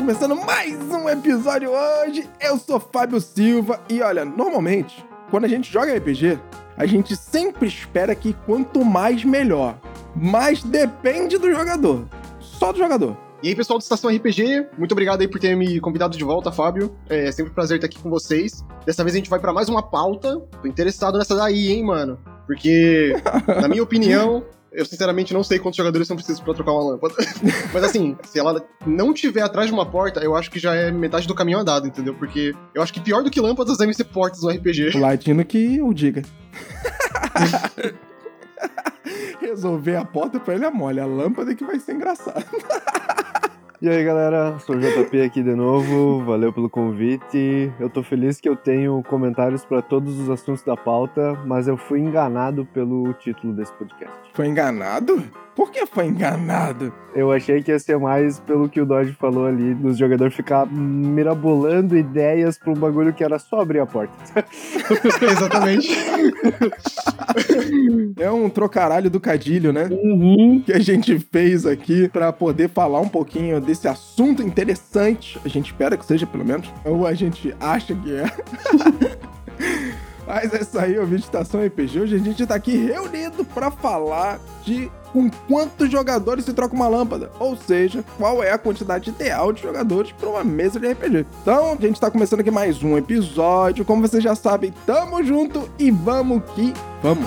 começando mais um episódio hoje. Eu sou Fábio Silva e olha, normalmente, quando a gente joga RPG, a gente sempre espera que quanto mais melhor. Mas depende do jogador. Só do jogador. E aí, pessoal do Estação RPG, muito obrigado aí por ter me convidado de volta, Fábio. É sempre um prazer estar aqui com vocês. Dessa vez a gente vai para mais uma pauta. Tô interessado nessa daí, hein, mano? Porque, na minha opinião, eu sinceramente não sei quantos jogadores são precisos para trocar uma lâmpada. Mas assim, se ela não tiver atrás de uma porta, eu acho que já é metade do caminho andado, entendeu? Porque eu acho que pior do que lâmpadas devem ser portas no RPG. Latino que o diga. Resolver a porta pra ele é mole, a lâmpada é que vai ser engraçado. E aí galera, sou o JP aqui de novo, valeu pelo convite. Eu tô feliz que eu tenho comentários para todos os assuntos da pauta, mas eu fui enganado pelo título desse podcast. Foi enganado? Por que foi enganado? Eu achei que ia ser mais pelo que o Dodge falou ali, dos jogadores ficar mirabolando ideias pra um bagulho que era só abrir a porta. Exatamente. É um trocaralho do cadilho, né? Uhum. Que a gente fez aqui pra poder falar um pouquinho desse assunto interessante. A gente espera que seja, pelo menos. Ou a gente acha que é. Mas é isso aí, o Estação RPG. Hoje a gente tá aqui reunido pra falar de com quantos jogadores se troca uma lâmpada, ou seja, qual é a quantidade ideal de jogadores para uma mesa de RPG. Então, a gente está começando aqui mais um episódio, como vocês já sabem, tamo junto e vamos que vamos.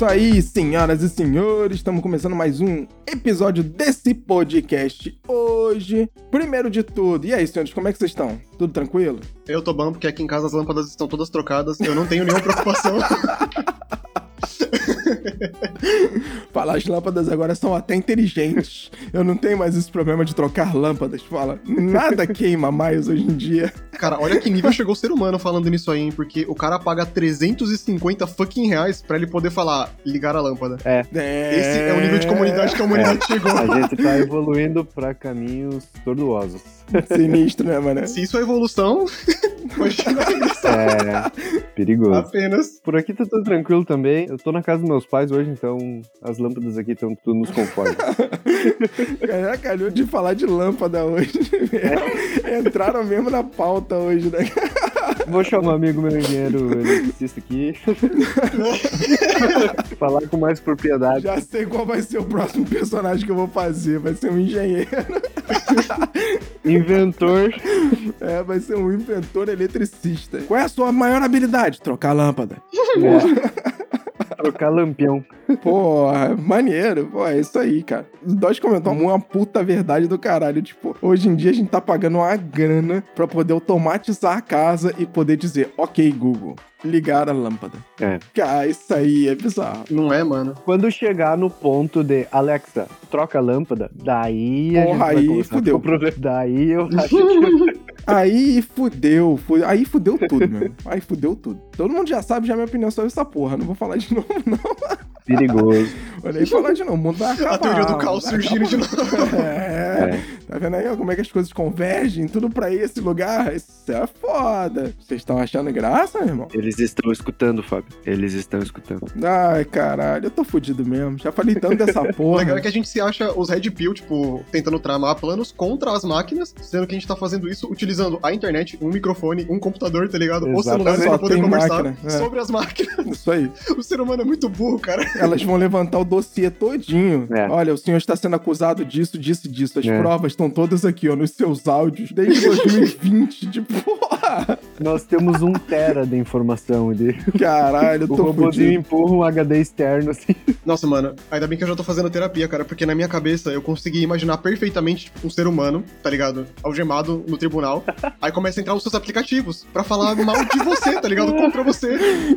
Isso aí, senhoras e senhores. Estamos começando mais um episódio desse podcast hoje. Primeiro de tudo, e aí, senhores, como é que vocês estão? Tudo tranquilo? Eu tô bom porque aqui em casa as lâmpadas estão todas trocadas. Eu não tenho nenhuma preocupação. Fala, as lâmpadas agora são até inteligentes. Eu não tenho mais esse problema de trocar lâmpadas. Fala, nada queima mais hoje em dia. Cara, olha que nível chegou o ser humano falando nisso aí, hein? Porque o cara paga 350 fucking reais pra ele poder falar, ligar a lâmpada. É, Esse é o nível de comunidade que a humanidade chegou. a gente tá evoluindo pra caminhos tortuosos. Sinistro, né, mano? Se isso é evolução, imagina. É, perigoso. Apenas. Por aqui tá tudo tranquilo também. Eu tô na casa dos meus pais hoje, então as lâmpadas aqui estão tudo nos conformes. Caraca, calhou de falar de lâmpada hoje. Entraram mesmo na pauta hoje, né? Vou chamar um amigo meu engenheiro eletricista aqui. Falar com mais propriedade. Já sei qual vai ser o próximo personagem que eu vou fazer. Vai ser um engenheiro. Inventor. É, vai ser um inventor eletricista. Qual é a sua maior habilidade? Trocar lâmpada. Trocar lampião. Pô, maneiro. Pô, é isso aí, cara. Dodge comentou uma puta verdade do caralho. Tipo, hoje em dia a gente tá pagando uma grana pra poder automatizar a casa e poder dizer, ok, Google, ligar a lâmpada. É. Cara, isso aí é bizarro. Não é, mano? Quando chegar no ponto de Alexa, troca a lâmpada, daí a gente Porra, vai aí fudeu. com o problema. Daí eu acho que Aí fudeu, fu- aí fudeu tudo, meu. Aí fudeu tudo. Todo mundo já sabe já a minha opinião sobre essa porra. Não vou falar de novo, não. É perigoso. Vou nem falar de novo. O mundo vai acabar. A teoria do caos surgindo de novo. É. Tá vendo aí ó, como é que as coisas convergem? Tudo pra ir esse lugar? Isso é foda. Vocês estão achando graça, meu irmão? Eles estão escutando, Fábio. Eles estão escutando. Ai, caralho, eu tô fudido mesmo. Já falei tanto dessa O porra. legal é que a gente se acha os Red Pill, tipo, tentando tramar planos contra as máquinas, sendo que a gente tá fazendo isso utilizando a internet, um microfone, um computador, tá ligado? Ou celular pra poder conversar máquina, é. sobre as máquinas. Isso aí. O ser humano é muito burro, cara. Elas vão levantar o dossiê todinho. É. Olha, o senhor está sendo acusado disso, disso e disso. As É. provas estão todas aqui, ó, nos seus áudios, desde 2020. de porra! Nós temos um tera de informação ali. Caralho, eu O tô robôzinho empurra um HD externo, assim. Nossa, mano, ainda bem que eu já tô fazendo terapia, cara, porque na minha cabeça eu consegui imaginar perfeitamente tipo, um ser humano, tá ligado? Algemado no tribunal. Aí começa a entrar os seus aplicativos pra falar mal de você, tá ligado? Contra você.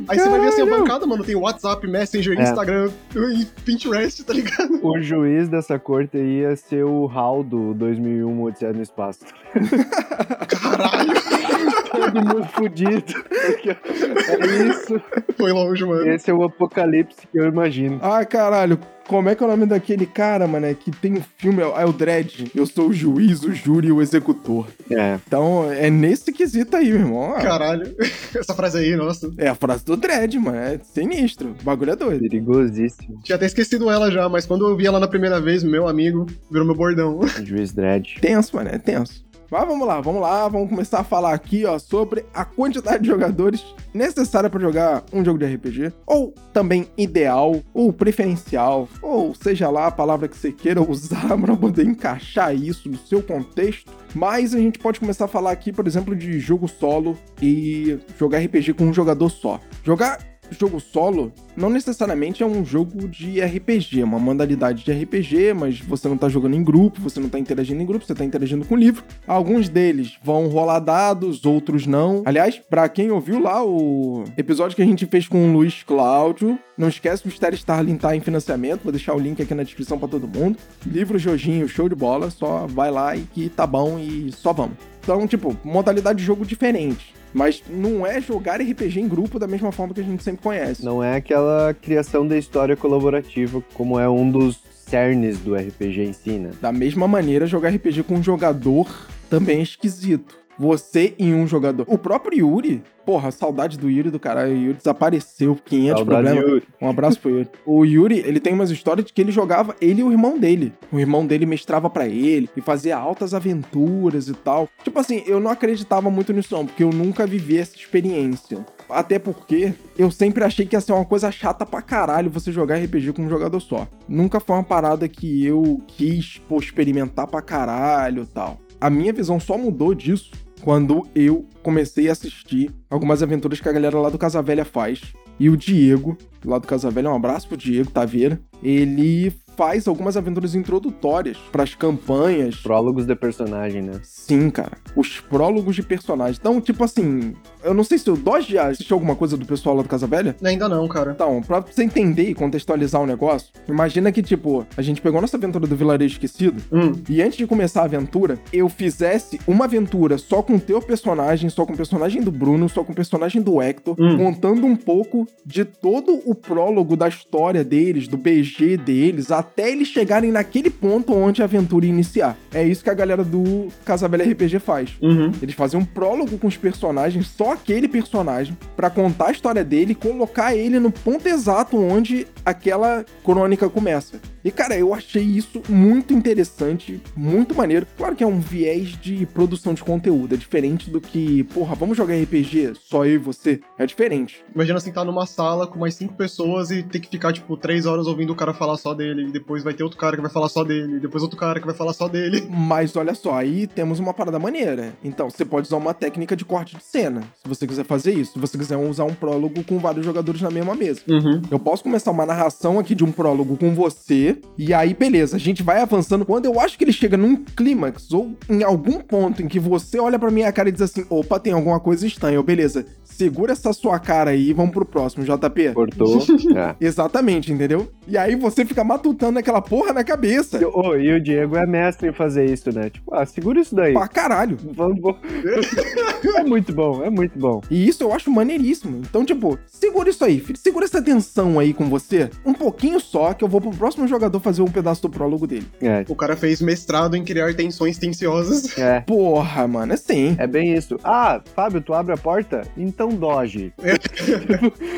Aí você vai ver assim a bancada, mano, tem WhatsApp, Messenger, É. Instagram e Pinterest, tá ligado? O juiz dessa corte aí ia ser o HAL do 2001 Odisseia no Espaço. Caralho, Todo mundo fudido. É isso. foi longe, mano. Esse é o apocalipse que eu imagino. Ah, caralho. Como é que é o nome daquele cara, mano? É que tem um filme, é o Dredd. Eu sou o juiz, o júri e o executor. É. Então, é nesse quesito aí, meu irmão. Caralho. Essa frase aí, nossa. É a frase do Dredd, mano. É sinistro. O bagulho é doido. Perigosíssimo. Tinha até esquecido ela já, mas quando eu vi ela na primeira vez, meu amigo, virou meu bordão. Juiz Dredd. Tenso, mano. É tenso. Mas vamos lá, vamos lá. Vamos começar a falar aqui, ó, sobre a quantidade de jogadores necessária pra jogar um jogo de RPG. Ou também ideal, ou preferencial, ou seja lá a palavra que você queira usar pra poder encaixar isso no seu contexto. Mas a gente pode começar a falar aqui, por exemplo, de jogo solo e jogar RPG com um jogador só. Jogar jogo solo não necessariamente é um jogo de RPG, é uma modalidade de RPG, mas você não tá jogando em grupo, você não tá interagindo em grupo, você tá interagindo com livro. Alguns deles vão rolar dados, outros não. Aliás, pra quem ouviu lá o episódio que a gente fez com o Luiz Cláudio, não esquece que o Stereo Starling tá em financiamento, vou deixar o link aqui na descrição pra todo mundo. Livro Jojinho, show de bola, só vai lá e que tá bom e só vamos. Então, tipo, modalidade de jogo diferente. Mas não é jogar RPG em grupo da mesma forma que a gente sempre conhece. Não é aquela criação da história colaborativa, como é um dos cernes do RPG em si, né? Da mesma maneira, jogar RPG com um jogador também é esquisito. Você e um jogador. O próprio Yuri, porra, saudade do Yuri do caralho. O Yuri desapareceu, 500 Saudade, problemas. Yuri. Um abraço pro Yuri. O Yuri, ele tem umas histórias de que ele jogava ele e o irmão dele. O irmão dele mestrava pra ele e fazia altas aventuras e tal. Tipo assim, eu não acreditava muito nisso não, porque eu nunca vivi essa experiência. Até porque eu sempre achei que ia ser uma coisa chata pra caralho você jogar RPG com um jogador só. Nunca foi uma parada que eu quis, pô, experimentar pra caralho e tal. A minha visão só mudou disso quando eu comecei a assistir algumas aventuras que a galera lá do Casa Velha faz. E o Diego, lá do Casa Velha, um abraço pro Diego Taveira, ele faz algumas aventuras introdutórias pras campanhas. Prólogos de personagem, né? Sim, cara. Os prólogos de personagens. Então, tipo assim, eu não sei se o Dodge já assistiu alguma coisa do pessoal lá do Casa Velha. Ainda não, cara. Então, pra você entender e contextualizar o negócio, imagina que, tipo, a gente pegou nossa aventura do Vilarejo Esquecido Hum, e antes de começar a aventura, eu fizesse uma aventura só com o teu personagem, só com o personagem do Bruno, só com o personagem do Hector, Hum. contando um pouco de todo o prólogo da história deles, do BG deles, até eles chegarem naquele ponto onde a aventura ia iniciar. É isso que a galera do Casa Velha RPG faz. uhum. Eles fazem um prólogo com os personagens, só aquele personagem, pra contar a história dele e colocar ele no ponto exato onde aquela crônica começa. E cara, eu achei isso muito interessante, muito maneiro. Claro que é um viés de produção de conteúdo, é diferente do que, porra, vamos jogar RPG só eu e você. É diferente. Imagina assim, tá numa sala com mais cinco pessoas e ter que ficar, tipo, três horas ouvindo o cara falar só dele. E depois vai ter outro cara que vai falar só dele. E depois outro cara que vai falar só dele. Mas olha só, aí temos uma parada maneira. Então, você pode usar uma técnica de corte de cena, se você quiser fazer isso. Se você quiser usar um prólogo com vários jogadores na mesma mesa. Uhum. Eu posso começar uma narração aqui de um prólogo com você, e aí, beleza, a gente vai avançando. Quando eu acho que ele chega num clímax, ou em algum ponto em que você olha pra minha cara e diz assim: opa, tem alguma coisa estranha. Eu, beleza, segura essa sua cara aí e vamos pro próximo, JP. Cortou. é. Exatamente, entendeu? E aí você fica matutando aquela porra na cabeça. E, ô, e o Diego é mestre em fazer isso, né? Tipo, ah, segura isso daí. Pra caralho. Vamos, é muito bom, é muito bom. E isso eu acho maneiríssimo. Então, tipo, segura isso aí, filho. Segura essa tensão aí com você. Um pouquinho só, que eu vou pro próximo jogador fazer um pedaço do prólogo dele. É, O cara fez mestrado em criar tensões tensiosas. é. Porra, mano, é sim. É bem isso. Ah, Fábio, tu abre a porta? Então doge.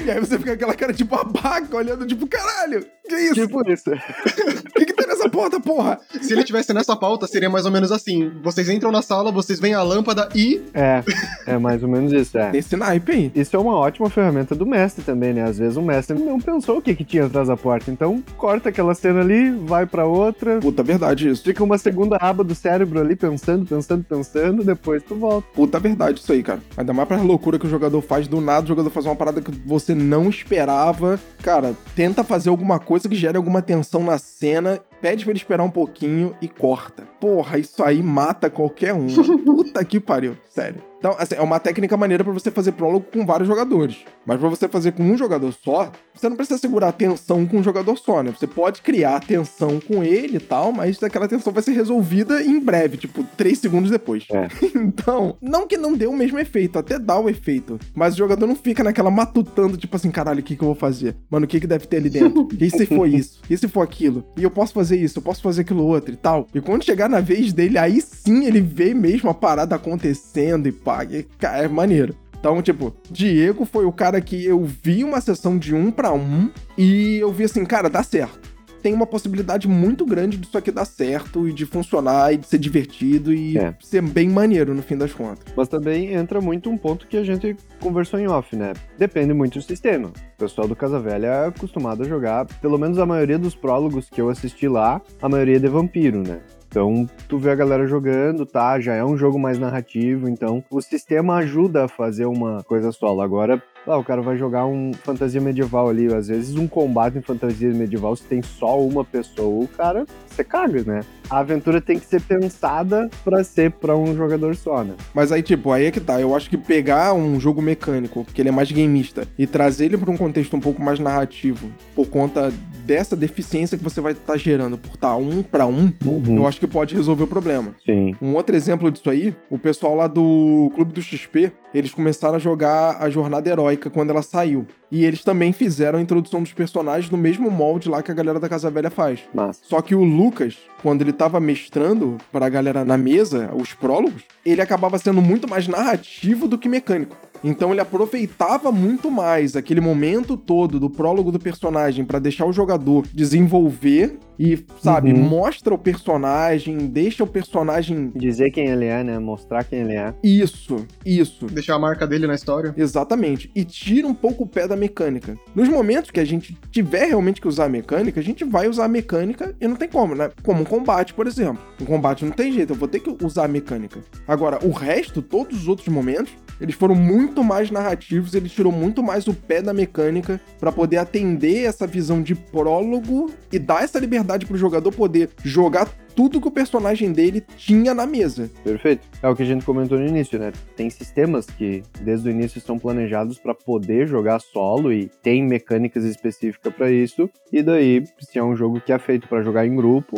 E aí você fica com aquela cara tipo abaca, olhando tipo, caralho, que isso? Tipo isso. O que, que tem nessa essa porta, porra! Se ele tivesse nessa pauta, seria mais ou menos assim. Vocês entram na sala, vocês veem a lâmpada e. É, é mais ou menos isso, é. Esse naipe aí. Isso é uma ótima ferramenta do mestre também, né? Às vezes o mestre não pensou o que, que tinha atrás da porta. Então, corta aquela cena ali, vai pra outra. Puta, verdade isso. Fica uma segunda aba do cérebro ali pensando, pensando, pensando, depois tu volta. Puta, verdade isso aí, cara. Ainda mais pra loucura que o jogador faz, do nada o jogador faz uma parada que você não esperava. Cara, tenta fazer alguma coisa que gere alguma tensão na cena pede pra ele esperar um pouquinho e corta. Porra, isso aí mata qualquer um. Puta que pariu, sério. Então, assim, é uma técnica maneira para você fazer prólogo com vários jogadores. Mas para você fazer com um jogador só, você não precisa segurar a tensão com um jogador só, né? Você pode criar tensão com ele e tal, mas aquela tensão vai ser resolvida em breve, tipo, três segundos depois. É. então, não que não dê o mesmo efeito, até dá o efeito. Mas o jogador não fica naquela matutando, tipo assim, caralho, o que, que eu vou fazer? Mano, o que, que deve ter ali dentro? E se for isso? E se for aquilo? E eu posso fazer isso, eu posso fazer aquilo outro e tal. E quando chegar na vez dele, aí sim ele vê mesmo a parada acontecendo e pá, e, é maneiro. Então, tipo, Diego foi o cara que eu vi uma sessão de um para um e eu vi assim, cara, dá certo tem uma possibilidade muito grande disso aqui dar certo e de funcionar e de ser divertido e é. ser bem maneiro no fim das contas. Mas também entra muito um ponto que a gente conversou em off, né? Depende muito do sistema. O pessoal do Casa Velha é acostumado a jogar, pelo menos a maioria dos prólogos que eu assisti lá, a maioria é de vampiro, né? Então, tu vê a galera jogando, tá? Já é um jogo mais narrativo, então o sistema ajuda a fazer uma coisa solo. Agora, lá, o cara vai jogar um fantasia medieval ali, às vezes um combate em fantasia medieval, se tem só uma pessoa, o cara, você caga, né? A aventura tem que ser pensada para ser para um jogador só, né? Mas aí, tipo, aí é que tá. Eu acho que pegar um jogo mecânico, que ele é mais gameista, e trazer ele para um contexto um pouco mais narrativo, por conta dessa deficiência que você vai estar tá gerando por estar tá um para um, uhum. eu acho que pode resolver o problema. Sim. Um outro exemplo disso aí, o pessoal lá do Clube do XP, eles começaram a jogar a Jornada Quando ela saiu. E eles também fizeram a introdução dos personagens no mesmo molde lá que a galera da Casa Velha faz. Massa. Só que o Lucas, quando ele tava mestrando pra galera na mesa, os prólogos, ele acabava sendo muito mais narrativo do que mecânico. Então ele aproveitava muito mais aquele momento todo do prólogo do personagem para deixar o jogador desenvolver e, sabe, uhum. mostra o personagem, deixa o personagem. Dizer quem ele é, né? Mostrar quem ele é. Isso, isso. Deixar a marca dele na história. Exatamente. E tira um pouco o pé da mecânica. Nos momentos que a gente tiver realmente que usar a mecânica, a gente vai usar a mecânica e não tem como, né? Como um combate, por exemplo. Um combate não tem jeito, eu vou ter que usar a mecânica. Agora, o resto, todos os outros momentos, eles foram muito mais narrativos, ele tirou muito mais o pé da mecânica para poder atender essa visão de prólogo e dar essa liberdade pro jogador poder jogar tudo que o personagem dele tinha na mesa. Perfeito. É o que a gente comentou no início, né? Tem sistemas que desde o início estão planejados para poder jogar solo e tem mecânicas específicas para isso. E daí, se é um jogo que é feito para jogar em grupo,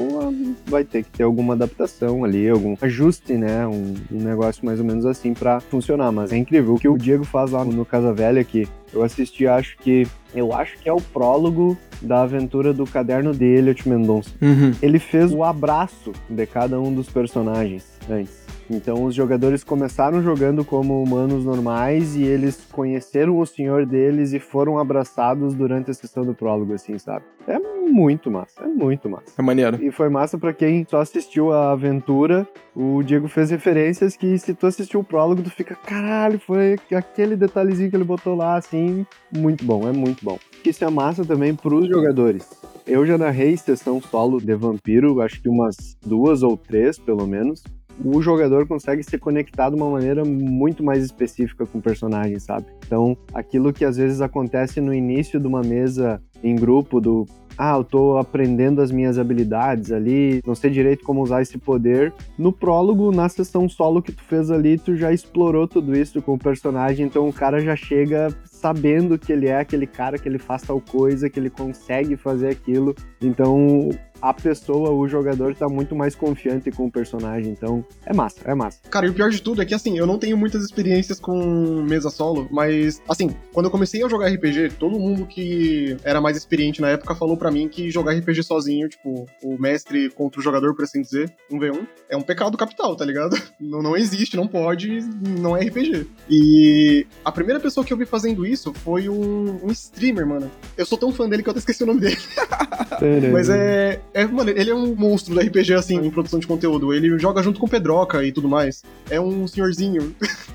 vai ter que ter alguma adaptação ali, algum ajuste, né? Um, um negócio mais ou menos assim para funcionar. Mas é incrível o que o Diego faz lá no Casa Velha que eu assisti, acho que eu acho que é o prólogo da aventura do caderno de Elliot Mendonça. Uhum. Ele fez o abraço de cada um dos personagens antes. Então os jogadores começaram jogando como humanos normais e eles conheceram o senhor deles e foram abraçados durante a sessão do prólogo, assim, sabe? É muito massa, é muito massa. É maneiro. E foi massa para quem só assistiu a aventura. O Diego fez referências que se tu assistiu o prólogo, tu fica, caralho, foi aquele detalhezinho que ele botou lá, assim, muito bom, é muito bom. Isso é massa também pros jogadores. Eu já narrei sessão solo de vampiro, acho que umas duas ou três, pelo menos o jogador consegue se conectar de uma maneira muito mais específica com o personagem, sabe? Então, aquilo que às vezes acontece no início de uma mesa em grupo do ah, eu tô aprendendo as minhas habilidades ali, não sei direito como usar esse poder. No prólogo, na sessão solo que tu fez ali, tu já explorou tudo isso com o personagem, então o cara já chega sabendo que ele é aquele cara que ele faz tal coisa, que ele consegue fazer aquilo. Então, a pessoa, o jogador, tá muito mais confiante com o personagem. Então, é massa, é massa. Cara, e o pior de tudo é que, assim, eu não tenho muitas experiências com mesa solo, mas, assim, quando eu comecei a jogar RPG, todo mundo que era mais experiente na época falou para mim que jogar RPG sozinho, tipo, o mestre contra o jogador, por assim dizer, um v 1 é um pecado capital, tá ligado? Não, não existe, não pode, não é RPG. E a primeira pessoa que eu vi fazendo isso foi um, um streamer, mano. Eu sou tão fã dele que eu até esqueci o nome dele. Mas é, é. Mano, ele é um monstro do RPG, assim, em produção de conteúdo. Ele joga junto com Pedroca e tudo mais. É um senhorzinho.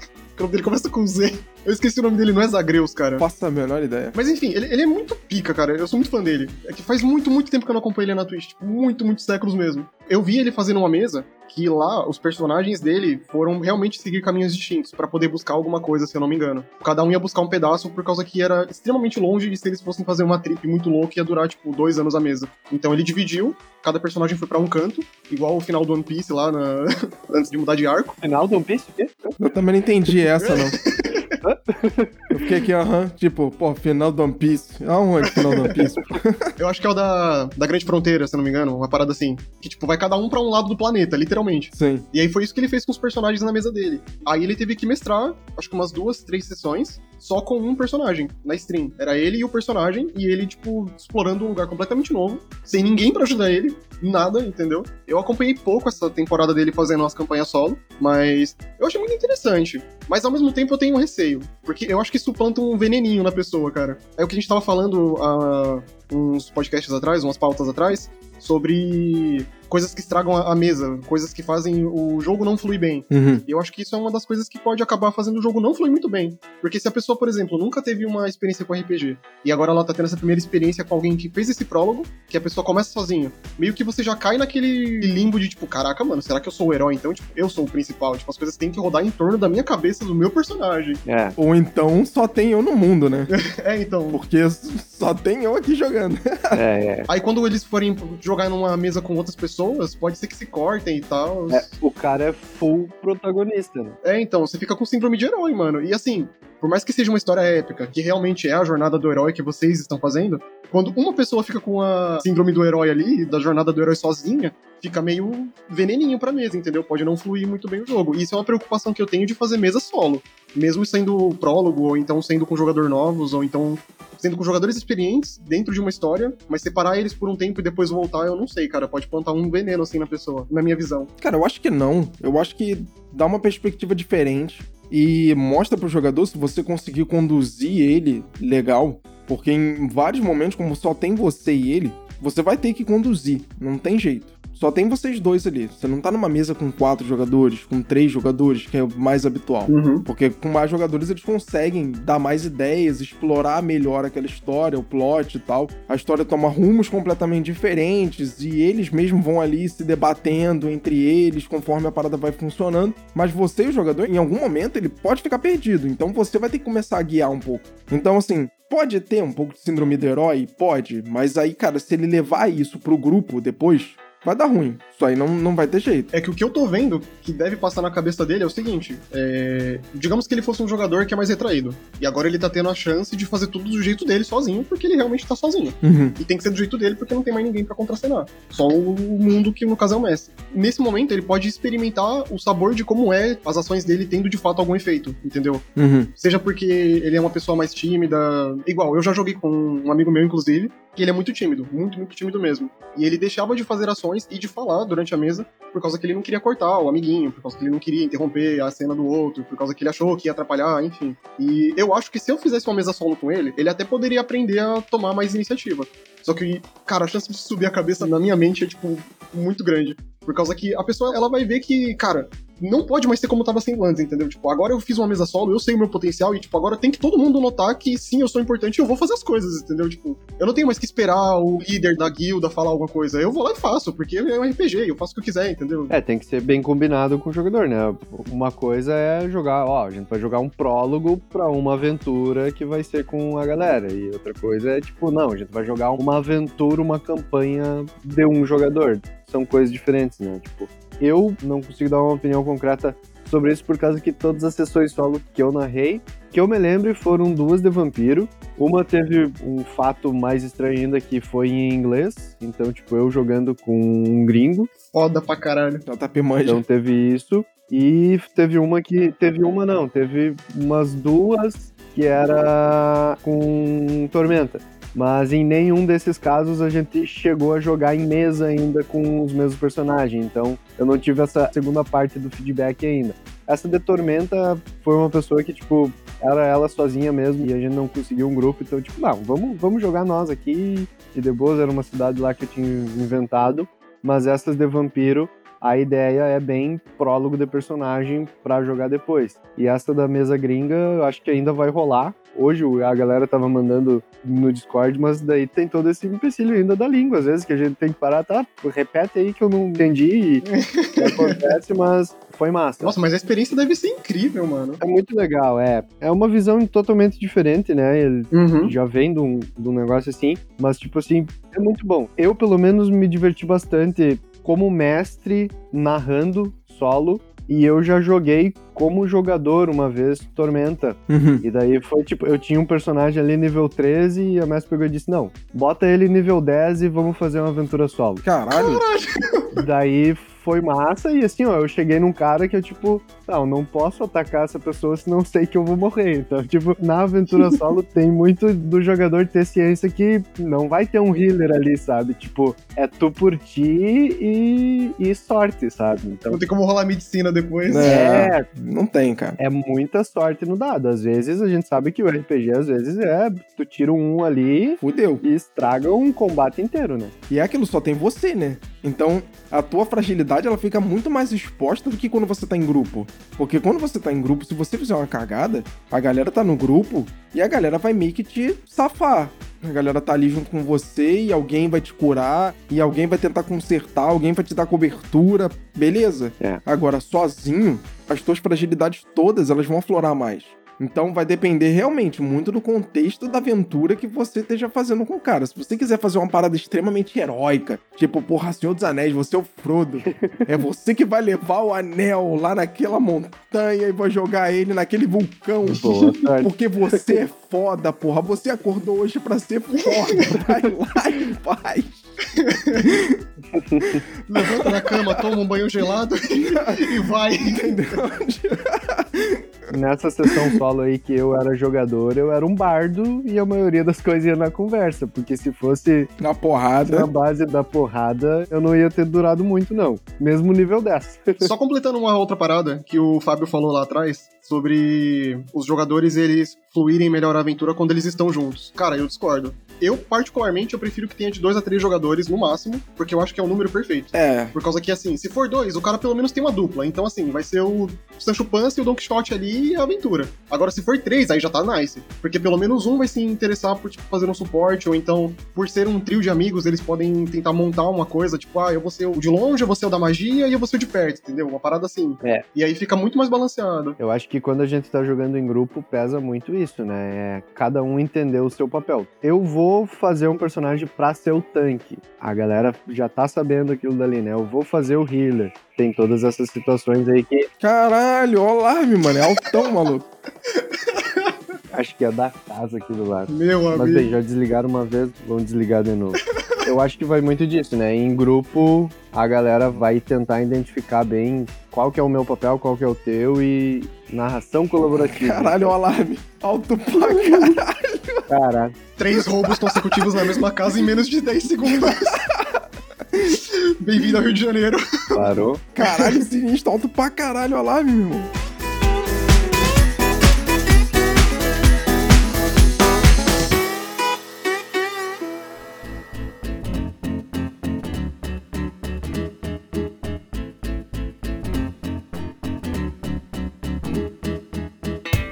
dele começa com Z. Eu esqueci o nome dele, não é Zagreus, cara. Faço a menor ideia. Mas enfim, ele, ele, é muito pica, cara. Eu sou muito fã dele. É que faz muito, muito tempo que eu não acompanho ele na Twitch. Tipo, muito, muitos séculos mesmo. Eu vi ele fazendo uma mesa que lá os personagens dele foram realmente seguir caminhos distintos para poder buscar alguma coisa, se eu não me engano. Cada um ia buscar um pedaço por causa que era extremamente longe e se eles fossem fazer uma trip muito louca ia durar, tipo, dois anos a mesa. Então ele dividiu, cada personagem foi para um canto, igual o final do One Piece lá na... antes de mudar de arco. Final do One Piece? O quê? Eu também não entendi essa, não. Eu fiquei aqui, aham, tipo, pô, final do One Piece. Aonde final do One Piece? Eu acho que é o da, da Grande Fronteira, se não me engano, uma parada assim. Que, tipo, vai cada um pra um lado do planeta, literalmente. Sim. E aí foi isso que ele fez com os personagens na mesa dele. Aí ele teve que mestrar, acho que umas duas, três sessões, só com um personagem na stream. Era ele e o personagem, e ele, tipo, explorando um lugar completamente novo, sem ninguém para ajudar ele, nada, entendeu? Eu acompanhei pouco essa temporada dele fazendo as campanhas solo, mas eu achei muito interessante. Mas ao mesmo tempo eu tenho um receio, porque eu acho que isso planta um veneninho na pessoa, cara. É o que a gente tava falando há uns podcasts atrás, umas pautas atrás, sobre coisas que estragam a, mesa, coisas que fazem o jogo não fluir bem. Uhum. E eu acho que isso é uma das coisas que pode acabar fazendo o jogo não fluir muito bem. Porque se a pessoa, por exemplo, nunca teve uma experiência com RPG, e agora ela tá tendo essa primeira experiência com alguém que fez esse prólogo, que a pessoa começa sozinho, meio que você já cai naquele limbo de tipo, caraca, mano, será que eu sou o herói então? Tipo, eu sou o principal. Tipo, as coisas têm que rodar em torno da minha cabeça, do meu personagem. É. Ou então só tem eu no mundo, né? é, então. Porque só tem eu aqui jogando. é, é. Aí quando eles forem jogar numa mesa com outras pessoas, pode ser que se cortem e tal. É, o cara é full protagonista, né? É, então, você fica com síndrome de herói, mano. E assim, por mais que seja uma história épica, que realmente é a jornada do herói que vocês estão fazendo, quando uma pessoa fica com a síndrome do herói ali, da jornada do herói sozinha, fica meio veneninho pra mesa, entendeu? Pode não fluir muito bem o jogo. E isso é uma preocupação que eu tenho de fazer mesa solo. Mesmo sendo prólogo, ou então sendo com jogador novos, ou então sendo com jogadores experientes dentro de uma história, mas separar eles por um tempo e depois voltar, eu não sei, cara. Pode plantar um veneno assim na pessoa, na minha visão. Cara, eu acho que não. Eu acho que dá uma perspectiva diferente e mostra pro jogador se você conseguir conduzir ele legal. Porque em vários momentos, como só tem você e ele, você vai ter que conduzir, não tem jeito só tem vocês dois ali. Você não tá numa mesa com quatro jogadores, com três jogadores, que é o mais habitual. Uhum. Porque com mais jogadores eles conseguem dar mais ideias, explorar melhor aquela história, o plot e tal. A história toma rumos completamente diferentes e eles mesmos vão ali se debatendo entre eles conforme a parada vai funcionando. Mas você, o jogador, em algum momento ele pode ficar perdido. Então você vai ter que começar a guiar um pouco. Então, assim, Pode ter um pouco de síndrome do herói? Pode, mas aí, cara, se ele levar isso pro grupo depois, vai dar ruim. Isso aí não, não vai ter jeito. É que o que eu tô vendo que deve passar na cabeça dele é o seguinte: é... digamos que ele fosse um jogador que é mais retraído. E agora ele tá tendo a chance de fazer tudo do jeito dele sozinho, porque ele realmente tá sozinho. Uhum. E tem que ser do jeito dele porque não tem mais ninguém para contracenar. Só o mundo que no caso é o mestre. Nesse momento ele pode experimentar o sabor de como é as ações dele tendo de fato algum efeito, entendeu? Uhum. Seja porque ele é uma pessoa mais tímida. Igual, eu já joguei com um amigo meu, inclusive, que ele é muito tímido, muito, muito tímido mesmo. E ele deixava de fazer ações e de falar durante a mesa por causa que ele não queria cortar o amiguinho, por causa que ele não queria interromper a cena do outro, por causa que ele achou que ia atrapalhar, enfim. E eu acho que se eu fizesse uma mesa solo com ele, ele até poderia aprender a tomar mais iniciativa. Só que, cara, a chance de subir a cabeça na minha mente é, tipo, muito grande. Por causa que a pessoa, ela vai ver que, cara, não pode mais ser como tava sendo antes, entendeu? Tipo, agora eu fiz uma mesa solo, eu sei o meu potencial e, tipo, agora tem que todo mundo notar que sim, eu sou importante e eu vou fazer as coisas, entendeu? Tipo, eu não tenho mais que esperar o líder da guilda falar alguma coisa. Eu vou lá e faço, porque é um RPG, eu faço o que eu quiser, entendeu? É, tem que ser bem combinado com o jogador, né? Uma coisa é jogar, ó, a gente vai jogar um prólogo pra uma aventura que vai ser com a galera. E outra coisa é, tipo, não, a gente vai jogar uma aventura, uma campanha de um jogador. São coisas diferentes, né? Tipo, eu não consigo dar uma opinião concreta sobre isso por causa que todas as sessões solo que eu narrei, que eu me lembro, foram duas de vampiro. Uma teve um fato mais estranho ainda que foi em inglês, então, tipo, eu jogando com um gringo. Foda pra caralho. JP manja. Então teve isso. E teve uma que. Teve uma não, teve umas duas que era com Tormenta. Mas em nenhum desses casos a gente chegou a jogar em mesa ainda com os mesmos personagens. Então eu não tive essa segunda parte do feedback ainda. Essa de Tormenta foi uma pessoa que, tipo, era ela sozinha mesmo e a gente não conseguiu um grupo, então, tipo, não, vamos, vamos jogar nós aqui. E de boas era uma cidade lá que eu tinha inventado, mas essas de vampiro a ideia é bem prólogo de personagem para jogar depois. E essa da mesa gringa, eu acho que ainda vai rolar. Hoje a galera tava mandando no Discord, mas daí tem todo esse empecilho ainda da língua, às vezes que a gente tem que parar, tá? Repete aí que eu não entendi e acontece, mas foi massa. Nossa, mas a experiência deve ser incrível, mano. É muito legal, é. É uma visão totalmente diferente, né? Ele uhum. já vem de um, de um negócio assim, mas tipo assim, é muito bom. Eu, pelo menos, me diverti bastante como mestre narrando solo e eu já joguei como jogador uma vez Tormenta. Uhum. E daí foi tipo, eu tinha um personagem ali nível 13 e a mestre pegou e disse: Não, bota ele nível 10 e vamos fazer uma aventura solo. Caralho! Caralho. Daí foi massa e assim, ó, eu cheguei num cara que eu, tipo, não, não posso atacar essa pessoa se não sei que eu vou morrer. Então, tipo, na aventura solo tem muito do jogador ter ciência que não vai ter um healer ali, sabe? Tipo, é tu por ti e, e sorte, sabe? Então, não tem como rolar medicina depois. É, é, não tem, cara. É muita sorte no dado. Às vezes a gente sabe que o RPG, às vezes, é tu tira um ali Fudeu. e estraga um combate inteiro, né? E é aquilo, só tem você, né? Então, a tua fragilidade ela fica muito mais exposta do que quando você tá em grupo. Porque quando você tá em grupo, se você fizer uma cagada, a galera tá no grupo e a galera vai meio que te safar. A galera tá ali junto com você e alguém vai te curar, e alguém vai tentar consertar, alguém vai te dar cobertura, beleza? É. Agora, sozinho, as tuas fragilidades todas, elas vão aflorar mais. Então vai depender realmente muito do contexto da aventura que você esteja fazendo com o cara. Se você quiser fazer uma parada extremamente heróica, tipo, porra, Senhor dos Anéis, você é o Frodo. é você que vai levar o anel lá naquela montanha e vai jogar ele naquele vulcão. Boa, porque você é foda, porra. Você acordou hoje para ser foda. Vai lá em paz. Levanta da cama, toma um banho gelado e vai. Entendeu? Nessa sessão solo aí que eu era jogador, eu era um bardo e a maioria das coisas ia na conversa, porque se fosse na porrada, na base da porrada, eu não ia ter durado muito não, mesmo nível 10. Só completando uma outra parada que o Fábio falou lá atrás, sobre os jogadores eles fluírem melhor a aventura quando eles estão juntos. Cara, eu discordo. Eu, particularmente, eu prefiro que tenha de dois a três jogadores no máximo, porque eu acho que é o número perfeito. É. Por causa que, assim, se for dois, o cara pelo menos tem uma dupla. Então, assim, vai ser o Sancho Panza e o Don Quixote ali e a aventura. Agora, se for três, aí já tá nice. Porque pelo menos um vai se interessar por, tipo, fazer um suporte, ou então, por ser um trio de amigos, eles podem tentar montar uma coisa, tipo, ah, eu vou ser o de longe, eu vou ser o da magia e eu vou ser o de perto, entendeu? Uma parada assim. É. E aí fica muito mais balanceado. Eu acho que quando a gente tá jogando em grupo, pesa muito isso, né? É cada um entender o seu papel. Eu vou fazer um personagem pra ser o tanque. A galera já tá sabendo aquilo dali, né? Eu vou fazer o healer. Tem todas essas situações aí que. Caralho, o alarme, mano. É altão, maluco. Acho que é da casa aqui do lado. Meu amigo. Mas já desligaram uma vez, vão desligar de novo. Eu acho que vai muito disso, né? Em grupo, a galera vai tentar identificar bem qual que é o meu papel, qual que é o teu e narração colaborativa. Caralho, o alarme. Alto pra caralho. Caralho. Três roubos consecutivos na mesma casa em menos de 10 segundos. Bem-vindo ao Rio de Janeiro. Parou. Caralho, sinistro, alto pra caralho o alarme, meu irmão.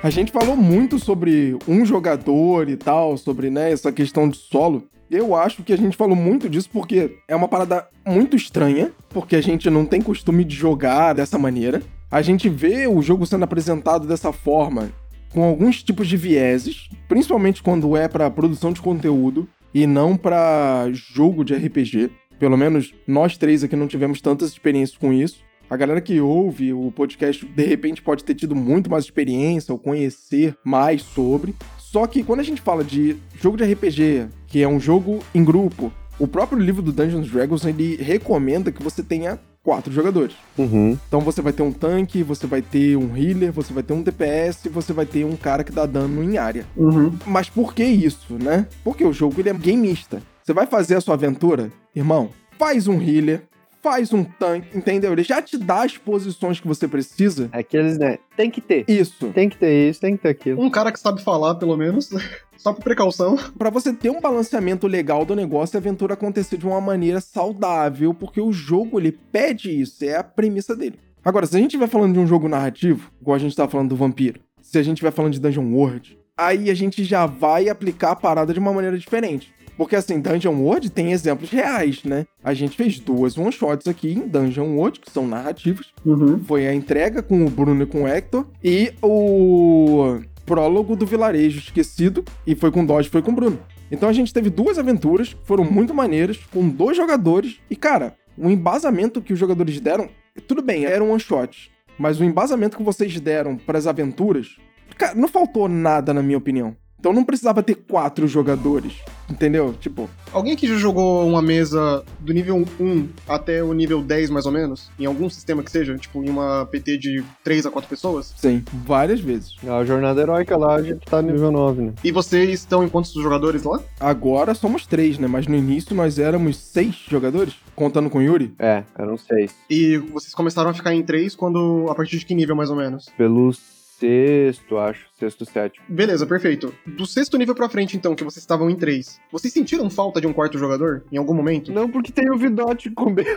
A gente falou muito sobre um jogador e tal, sobre né, essa questão de solo. Eu acho que a gente falou muito disso porque é uma parada muito estranha, porque a gente não tem costume de jogar dessa maneira. A gente vê o jogo sendo apresentado dessa forma, com alguns tipos de vieses, principalmente quando é para produção de conteúdo e não para jogo de RPG. Pelo menos nós três aqui não tivemos tantas experiências com isso. A galera que ouve o podcast, de repente, pode ter tido muito mais experiência ou conhecer mais sobre. Só que quando a gente fala de jogo de RPG, que é um jogo em grupo, o próprio livro do Dungeons Dragons ele recomenda que você tenha quatro jogadores. Uhum. Então você vai ter um tanque, você vai ter um healer, você vai ter um DPS, você vai ter um cara que dá dano em área. Uhum. Mas por que isso, né? Porque o jogo ele é gameista. Você vai fazer a sua aventura, irmão, faz um healer, faz um tanque, entendeu? Ele já te dá as posições que você precisa. Aqueles, né? Tem que ter. Isso. Tem que ter isso, tem que ter aquilo. Um cara que sabe falar, pelo menos. Só por precaução. Pra você ter um balanceamento legal do negócio, a aventura acontecer de uma maneira saudável, porque o jogo ele pede isso, é a premissa dele. Agora, se a gente estiver falando de um jogo narrativo, igual a gente tá falando do Vampiro, se a gente estiver falando de Dungeon World, aí a gente já vai aplicar a parada de uma maneira diferente. Porque assim, Dungeon World tem exemplos reais, né? A gente fez duas one-shots aqui em Dungeon World, que são narrativos. Uhum. Foi a entrega com o Bruno e com o Hector, e o prólogo do Vilarejo Esquecido, e foi com o Dodge, foi com o Bruno. Então a gente teve duas aventuras, foram muito maneiras, com dois jogadores, e cara, o embasamento que os jogadores deram, tudo bem, era um one-shot, mas o embasamento que vocês deram para as aventuras, cara, não faltou nada na minha opinião. Então não precisava ter quatro jogadores, entendeu? Tipo, Alguém aqui já jogou uma mesa do nível 1 até o nível 10, mais ou menos? Em algum sistema que seja? Tipo, em uma PT de 3 a 4 pessoas? sim, várias vezes. A jornada heróica lá, a gente tá no nível 9, né? E vocês estão em quantos jogadores lá? Agora somos três, né? Mas no início nós éramos seis jogadores, contando com o Yuri. É, eram seis. E vocês começaram a ficar em 3 quando. a partir de que nível, mais ou menos? Pelo sexto, acho. Sexto, sétimo. Beleza, perfeito. Do sexto nível pra frente, então, que vocês estavam em 3, vocês sentiram falta de um quarto jogador? Em algum momento? Não, porque tem o Vidote comer.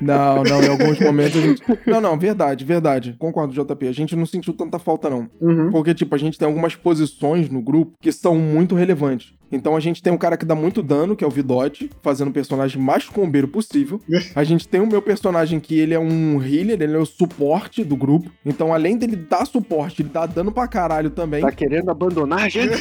Não, não, em alguns momentos a gente. Não, não, verdade, verdade. Concordo, JP. A gente não sentiu tanta falta, não. Uhum. Porque, tipo, a gente tem algumas posições no grupo que são muito relevantes. Então a gente tem um cara que dá muito dano, que é o Vidote, fazendo o personagem mais combeiro possível. A gente tem o meu personagem que ele é um healer, ele é o suporte do grupo. Então, além dele dar suporte, ele dá dano pra caralho também. Tá querendo abandonar a gente?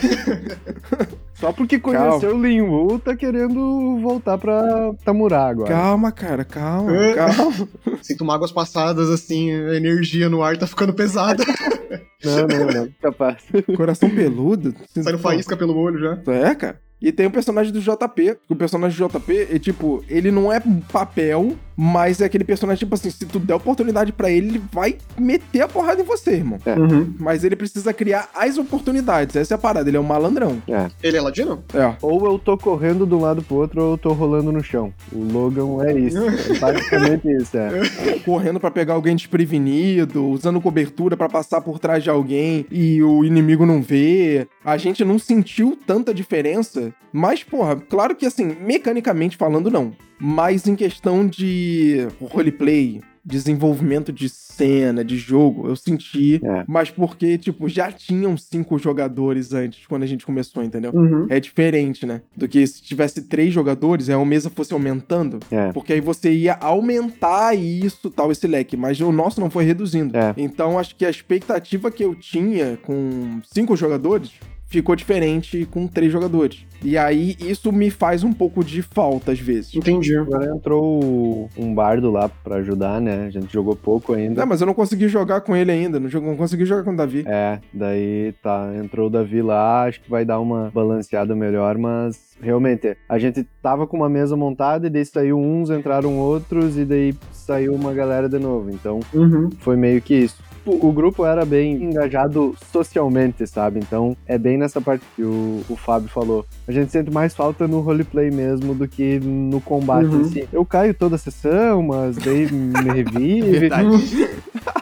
Só porque conheceu o Lin Wu, tá querendo voltar pra Tamurá agora. Calma, cara, calma, É. calma. Sinto mágoas passadas, assim, a energia no ar tá ficando pesada. Não, não, não. Capaz. Coração peludo. Saindo faísca pelo olho já. É, cara. E tem o personagem do JP. O personagem do JP, é tipo, ele não é um papel, mas é aquele personagem, tipo assim, se tu der oportunidade pra ele, ele vai meter a porrada em você, irmão. Uhum. Mas ele precisa criar as oportunidades. Essa é a parada, ele é um malandrão. É. Ele é ladino? É. Ou eu tô correndo de um lado pro outro, ou eu tô rolando no chão. O Logan é isso. É basicamente isso, é. Correndo pra pegar alguém desprevenido, usando cobertura pra passar por trás de alguém e o inimigo não vê. A gente não sentiu tanta diferença, mas, porra, claro que assim, mecanicamente falando, não. Mas em questão de roleplay, desenvolvimento de cena, de jogo, eu senti. É. Mas porque, tipo, já tinham cinco jogadores antes, quando a gente começou, entendeu? Uhum. É diferente, né? Do que se tivesse três jogadores, a mesa fosse aumentando. É. Porque aí você ia aumentar isso, tal, esse leque. Mas o nosso não foi reduzindo. É. Então acho que a expectativa que eu tinha com cinco jogadores ficou diferente com três jogadores. E aí isso me faz um pouco de falta às vezes. Entendi. Agora entrou um bardo lá pra ajudar, né? A gente jogou pouco ainda. Não, mas eu não consegui jogar com ele ainda. Não, não consegui jogar com o Davi. É, daí tá, entrou o Davi lá, acho que vai dar uma balanceada melhor, mas realmente, a gente tava com uma mesa montada e daí saiu uns, entraram outros e daí saiu uma galera de novo. Então Uhum. foi meio que isso. O, o grupo era bem engajado socialmente, sabe? Então é bem nessa parte que o, o Fábio falou. A gente sente mais falta no roleplay mesmo do que no combate Uhum. si. Eu caio toda a sessão, mas daí me revive.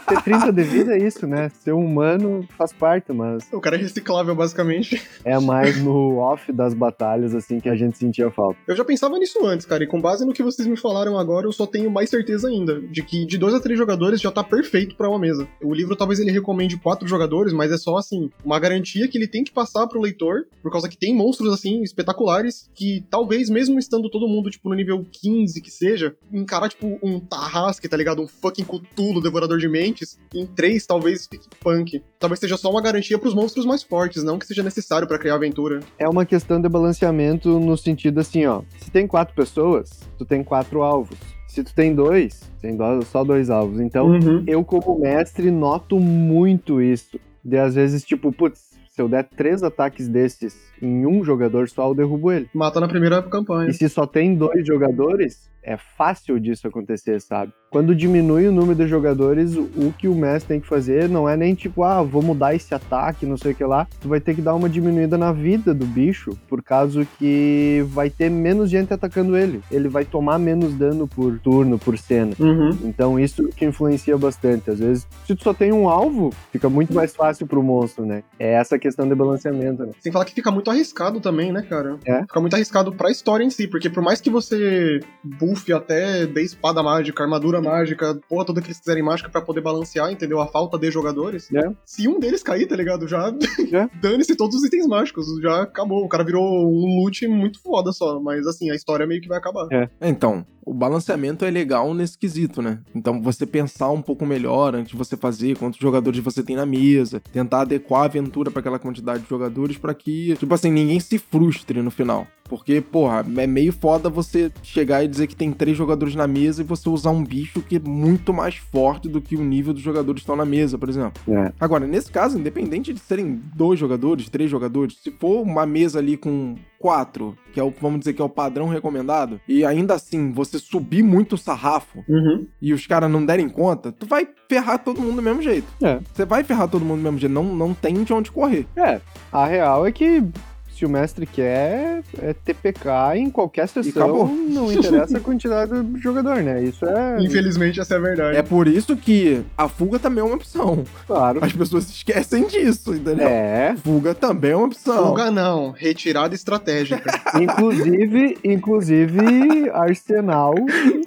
Ter 30 de vida é isso, né? Ser humano faz parte, mas O cara é reciclável, basicamente. é mais no off das batalhas, assim, que a gente sentia falta. Eu já pensava nisso antes, cara, e com base no que vocês me falaram agora, eu só tenho mais certeza ainda de que de dois a três jogadores já tá perfeito pra uma mesa. O livro talvez ele recomende quatro jogadores, mas é só assim, uma garantia que ele tem que passar pro leitor, por causa que tem monstros assim espetaculares que talvez mesmo estando todo mundo tipo no nível 15 que seja, encarar tipo um Tarrasque, tá ligado? Um fucking Cthulhu, devorador de mentes, em três talvez fique punk. Talvez seja só uma garantia pros monstros mais fortes, não que seja necessário pra criar aventura. É uma questão de balanceamento no sentido assim, ó. Se tem quatro pessoas, tu tem quatro alvos. Se tu tem dois, tem só dois alvos. Então, Uhum. eu como mestre noto muito isso. De às vezes, tipo, putz, se eu der três ataques desses em um jogador só, eu derrubo ele. Mata na primeira campanha. E se só tem dois jogadores, é fácil disso acontecer, sabe? Quando diminui o número de jogadores, o que o mestre tem que fazer não é nem tipo, ah, vou mudar esse ataque, não sei o que lá. Tu vai ter que dar uma diminuída na vida do bicho, por causa que vai ter menos gente atacando ele. Ele vai tomar menos dano por turno, por cena. Uhum. Então isso que influencia bastante. Às vezes, se tu só tem um alvo, fica muito mais fácil pro monstro, né? É essa questão de balanceamento, né? Sem falar que fica muito arriscado também, né, cara? É. Fica muito arriscado pra história em si, porque por mais que você até de espada mágica, armadura mágica, porra toda que eles quiserem mágica pra poder balancear, entendeu? A falta de jogadores. É. Se um deles cair, tá ligado? Já É. dane-se todos os itens mágicos. Já acabou. O cara virou um loot muito foda só. Mas assim, a história meio que vai acabar. Então, o balanceamento é legal nesse quesito, né? Então, você pensar um pouco melhor antes de você fazer, quantos jogadores você tem na mesa, tentar adequar a aventura pra aquela quantidade de jogadores pra que, tipo assim, ninguém se frustre no final. Porque, porra, é meio foda você chegar e dizer que tem três jogadores na mesa e você usar um bicho que é muito mais forte do que o nível dos jogadores que estão na mesa, por exemplo. É. Agora, nesse caso, independente de serem dois jogadores, três jogadores, se for uma mesa ali com quatro, que é o, vamos dizer que é o padrão recomendado, e ainda assim você subir muito o sarrafo Uhum. e os caras não derem conta, tu vai ferrar todo mundo do mesmo jeito. É. Você vai ferrar todo mundo do mesmo jeito, não, não tem de onde correr. É, a real é que se o mestre quer, é TPK em qualquer sessão, não interessa a quantidade do jogador, né? Isso é, Infelizmente, essa é a verdade. É por isso que a fuga também é uma opção. claro. As pessoas esquecem disso, entendeu? É, Fuga também é uma opção. Fuga não, retirada estratégica. inclusive, inclusive, Arsenal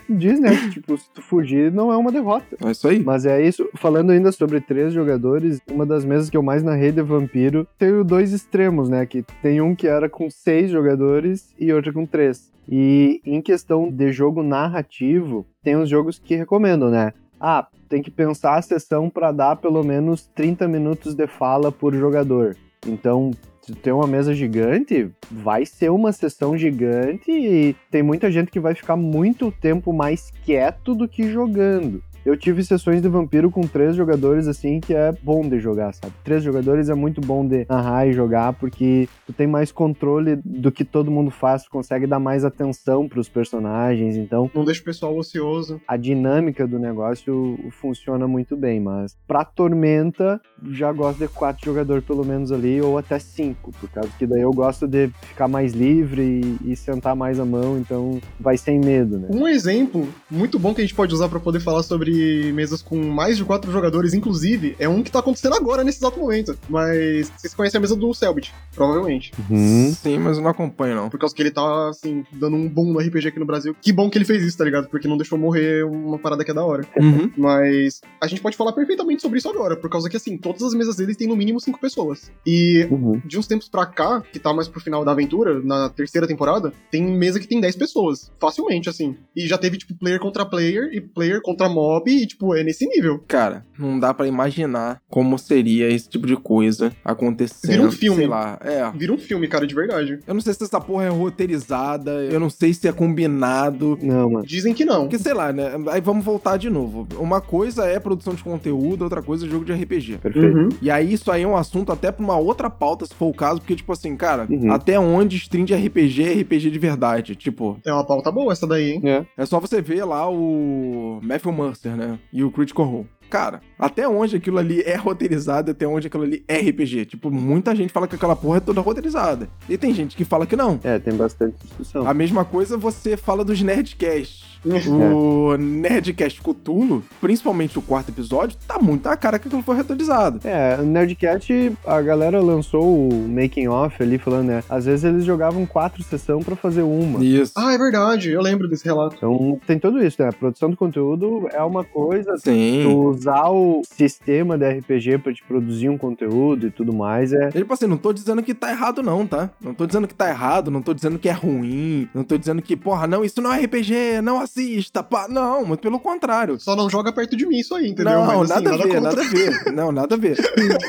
diz, né, que, tipo, se tu fugir, não é uma derrota. É isso aí. Mas é isso, falando ainda sobre três jogadores, uma das mesas que eu mais narrei de Vampiro tem dois extremos, né? Que tem um que era com seis jogadores e outro com três. E em questão de jogo narrativo, tem uns jogos que recomendo, né? Ah, tem que pensar a sessão para dar pelo menos 30 minutos de fala por jogador. Então, se tem uma mesa gigante, vai ser uma sessão gigante e tem muita gente que vai ficar muito tempo mais quieto do que jogando. Eu tive sessões de vampiro com três jogadores, assim, que é bom de jogar, sabe? Três jogadores é muito bom de narrar e jogar, porque tu tem mais controle do que todo mundo faz, tu consegue dar mais atenção pros personagens, então não deixa o pessoal ocioso. a dinâmica do negócio funciona muito bem, mas pra Tormenta, já gosto de quatro jogadores pelo menos ali, ou até cinco, por causa que daí eu gosto de ficar mais livre e, e sentar mais a mão, então vai sem medo, né? Um exemplo muito bom que a gente pode usar pra poder falar sobre mesas com mais de quatro jogadores, inclusive, é um que tá acontecendo agora, nesse exato momento. Mas vocês conhecem a mesa do Selbit, provavelmente. Uhum. Sim, mas eu não acompanho, não. Por causa que ele tá, assim, dando um boom no RPG aqui no Brasil. Que bom que ele fez isso, tá ligado? Porque não deixou morrer uma parada que é da hora. Uhum. Mas a gente pode falar perfeitamente sobre isso agora, por causa que, assim, todas as mesas deles têm no mínimo cinco pessoas. E Uhum. de uns tempos pra cá, que tá mais pro final da aventura, na terceira temporada, tem mesa que tem 10 pessoas. Facilmente, assim. E já teve, tipo, player contra player e player contra mob, e, tipo, é nesse nível. Cara, não dá pra imaginar como seria esse tipo de coisa acontecendo. Vira um filme. Sei lá, é. Vira um filme, cara, de verdade. Eu não sei se essa porra é roteirizada, eu não sei se é combinado. Não, mano. Dizem que não. Porque, sei lá, né? Aí vamos voltar de novo. Uma coisa é produção de conteúdo, outra coisa é jogo de RPG. Perfeito. Uhum. E aí, isso aí é um assunto até pra uma outra pauta, se for o caso, porque, tipo assim, cara, Uhum. até onde stream de RPG é RPG de verdade? Tipo, É uma pauta boa essa daí, hein? É. é só você ver lá o Matthew Mercer, né? E o Critical Role. Cara, até onde aquilo ali é roteirizado, até onde aquilo ali é RPG. Tipo, muita gente fala que aquela porra é toda roteirizada. E tem gente que fala que não. É, tem bastante discussão. A mesma coisa você fala dos Nerdcasts. O Nerdcast Cthulhu, principalmente o quarto episódio, tá muito na cara que aquilo foi roteirizado. É, o Nerdcat, a galera lançou o making off ali falando, né? Às vezes eles jogavam quatro sessões pra fazer uma. Isso. Ah, é verdade, eu lembro desse relato. Então tem tudo isso, né? A produção do conteúdo é uma coisa, Sim. tu usar o sistema de RPG pra te produzir um conteúdo e tudo mais é. Tipo assim, não tô dizendo que tá errado, não, tá? Não tô dizendo que tá errado, não tô dizendo que é ruim, não tô dizendo que, porra, não, isso não é RPG, não assista, pá. Não, muito pelo contrário. Só não joga perto de mim isso aí, entendeu? Não, Mas, assim, nada, a ver, contra. nada a ver. Não, nada a ver.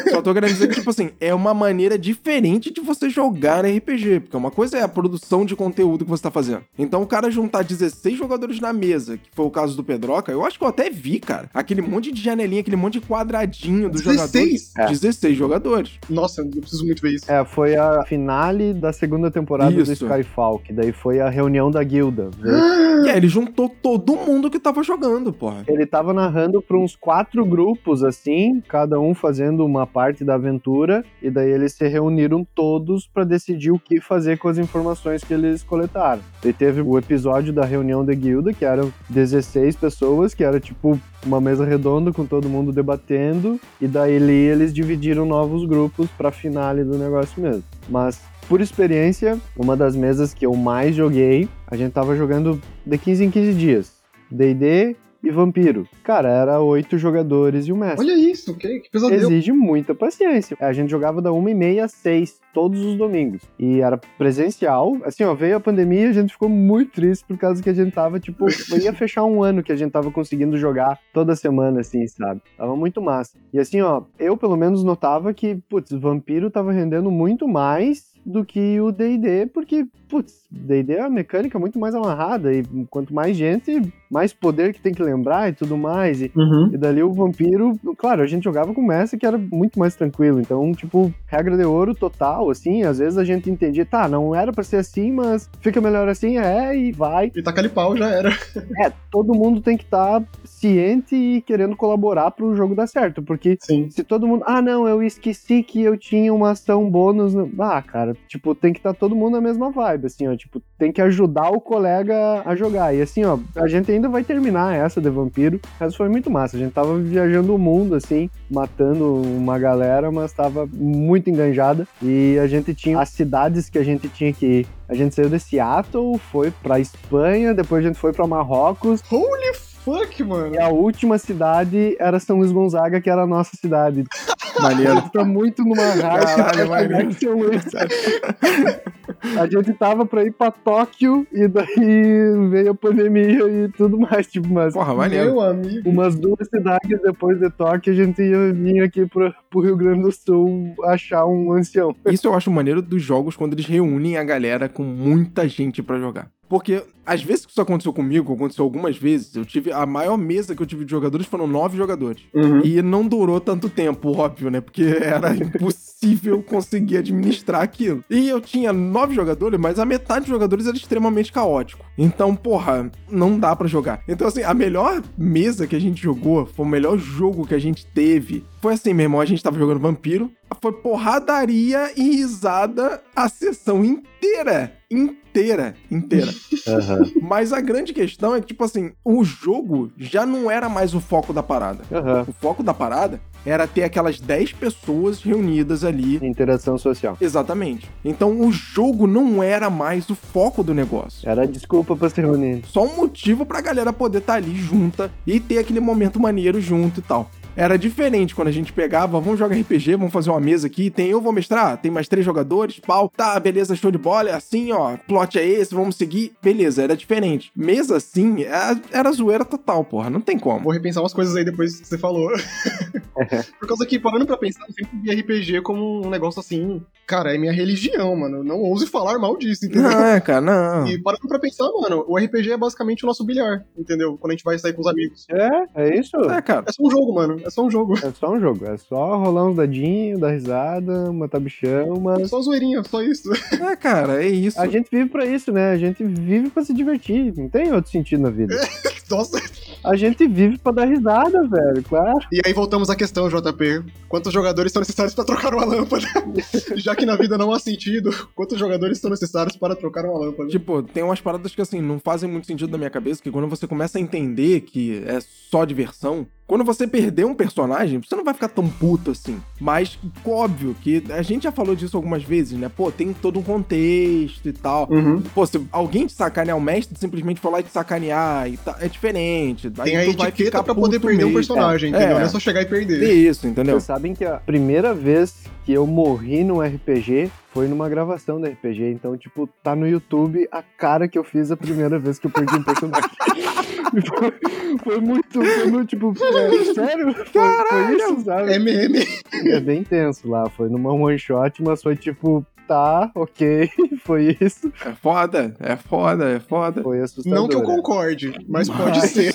Só tô querendo dizer que, tipo assim, é uma maneira diferente de você jogar RPG. Porque uma coisa é a produção de conteúdo que você tá fazendo. Então, o cara juntar 16 jogadores na mesa, que foi o caso do Pedroca, eu acho que eu até vi, cara. Aquele monte de janelinha, aquele monte de quadradinho dos 16? jogadores. É. 16 jogadores. Nossa, eu preciso muito ver isso. É, foi a finale da segunda temporada do Isso. Skyfall, que daí foi a reunião da guilda. E aí ele todo mundo que tava jogando, porra. Ele tava narrando pra uns quatro grupos, assim, cada um fazendo uma parte da aventura, e daí eles se reuniram todos pra decidir o que fazer com as informações que eles coletaram. E teve o episódio da reunião da guilda, que eram 16 pessoas, que era tipo uma mesa redonda com todo mundo debatendo, e daí eles dividiram novos grupos pra finale do negócio mesmo. Mas por experiência, uma das mesas que eu mais joguei, a gente tava jogando de 15 em 15 dias. D&D e Vampiro. Cara, era oito jogadores e o mestre. Olha isso, que, que pesadelo. Exige muita paciência. A gente jogava da uma e meia às seis, todos os domingos. E era presencial. Assim, ó, veio a pandemia e a gente ficou muito triste por causa que a gente tava, tipo, ia fechar um ano que a gente tava conseguindo jogar toda semana, assim, sabe? Tava muito massa. E assim, ó, eu pelo menos notava que, putz, Vampiro tava rendendo muito mais do que o D&D, porque, putz, D&D é uma mecânica muito mais amarrada e quanto mais gente, mais poder que tem que lembrar e tudo mais. E Uhum. e dali o vampiro, claro, a gente jogava com o Messi que era muito mais tranquilo. Então, tipo, regra de ouro total, assim. Às vezes a gente entendia, tá, não era pra ser assim, mas fica melhor assim, é, e vai. E taca pau já era. É, todo mundo tem que estar ciente e querendo colaborar pro jogo dar certo. Porque Sim. se todo mundo, ah, não, eu esqueci que eu tinha uma ação bônus. no-" Ah, cara, tipo, tem que estar todo mundo na mesma vibe, assim, ó. Tipo, tem que ajudar o colega a jogar. E assim, ó, a gente ainda vai terminar essa de vampiro, mas foi muito massa. A gente tava viajando o mundo, assim, matando uma galera, mas tava muito enganjada. E a gente tinha as cidades que a gente tinha que ir. A gente saiu de Seattle, foi pra Espanha, depois a gente foi pra Marrocos, Holy fuck, mano. e a última cidade era São Luís Gonzaga, que era a nossa cidade. Maneiro. tá muito numa raiva Caralho, São Luís. A gente tava pra ir pra Tóquio e daí veio a pandemia e tudo mais, tipo, mas Porra, maneiro. Meu amigo. umas duas cidades depois de Tóquio a gente ia vir aqui pro, pro Rio Grande do Sul achar um ancião. Isso eu acho maneiro dos jogos quando eles reúnem a galera com muita gente pra jogar. Porque, às vezes que isso aconteceu comigo, aconteceu algumas vezes, eu tive. A maior mesa que eu tive de jogadores foram nove jogadores. Uhum. E não durou tanto tempo, óbvio, né? Porque era impossível conseguir administrar aquilo. E eu tinha nove jogadores, mas a metade dos jogadores era extremamente caótico. Então, porra, não dá pra jogar. Então, assim, a melhor mesa que a gente jogou, foi o melhor jogo que a gente teve. Foi assim, meu irmão, a gente tava jogando Vampiro. Foi porradaria e risada a sessão inteira. Inteira, inteira. Mas a grande questão é que, tipo assim, o jogo já não era mais o foco da parada. Aham. O foco da parada era ter aquelas 10 pessoas reunidas ali. Interação social. Exatamente. Então o jogo não era mais o foco do negócio. Era desculpa pra se reunir. Só um motivo pra galera poder estar ali junta e ter aquele momento maneiro junto e tal. Era diferente quando a gente pegava, vamos jogar RPG, vamos fazer uma mesa aqui, tem eu vou mestrar, tem mais três jogadores, pau, tá, beleza, show de bola, é assim, ó, plot é esse, vamos seguir, beleza, era diferente. Mesa assim, era, era zoeira total, porra, não tem como. Vou repensar umas coisas aí depois que você falou. Por causa que, parando pra pensar, eu sempre vi RPG como um negócio assim, cara, é minha religião, mano. Não ouse falar mal disso, entendeu? Não, é, cara, não. E parando pra pensar, mano, o RPG é basicamente o nosso bilhar, entendeu? Quando a gente vai sair com os amigos. É, é isso. É, cara. É só um jogo, mano. É só um jogo. É só um jogo. É só rolar uns dadinhos, dar risada, matar bichão, É mas. só zoeirinha, só isso. É, cara, é isso. A gente vive pra isso, né? A gente vive pra se divertir. Não tem outro sentido na vida. Nossa. A gente vive pra dar risada, velho, claro. E aí voltamos à questão, JP. Quantos jogadores são necessários pra trocar uma lâmpada? Já que na vida não há sentido, quantos jogadores são necessários para trocar uma lâmpada? Tipo, tem umas paradas que assim, não fazem muito sentido na minha cabeça, que quando você começa a entender que é só diversão, quando você perder um personagem, você não vai ficar tão puto assim. Mas, óbvio, que a gente já falou disso algumas vezes, né? Pô, tem todo um contexto e tal. Uhum. Pô, se alguém te sacanear, o mestre simplesmente for lá e te sacanear, e tá, é diferente. Tem Aí a tu vai etiqueta ficar pra poder perder um mesmo. personagem, É, entendeu? é. Não é só chegar e É perder. isso, entendeu? Vocês sabem que a primeira vez que eu morri num RPG foi numa gravação do RPG. Então, tipo, tá no YouTube a cara que eu fiz a primeira vez que eu perdi um personagem. foi, foi muito, foi muito, tipo, é, sério? Foi, foi isso, sabe? É meme. É bem tenso lá. Foi numa one shot, mas foi tipo, tá, ok, foi isso. É foda, é foda, é foda. Foi assustador. Não que eu é. concorde, mas pode Mas- ser.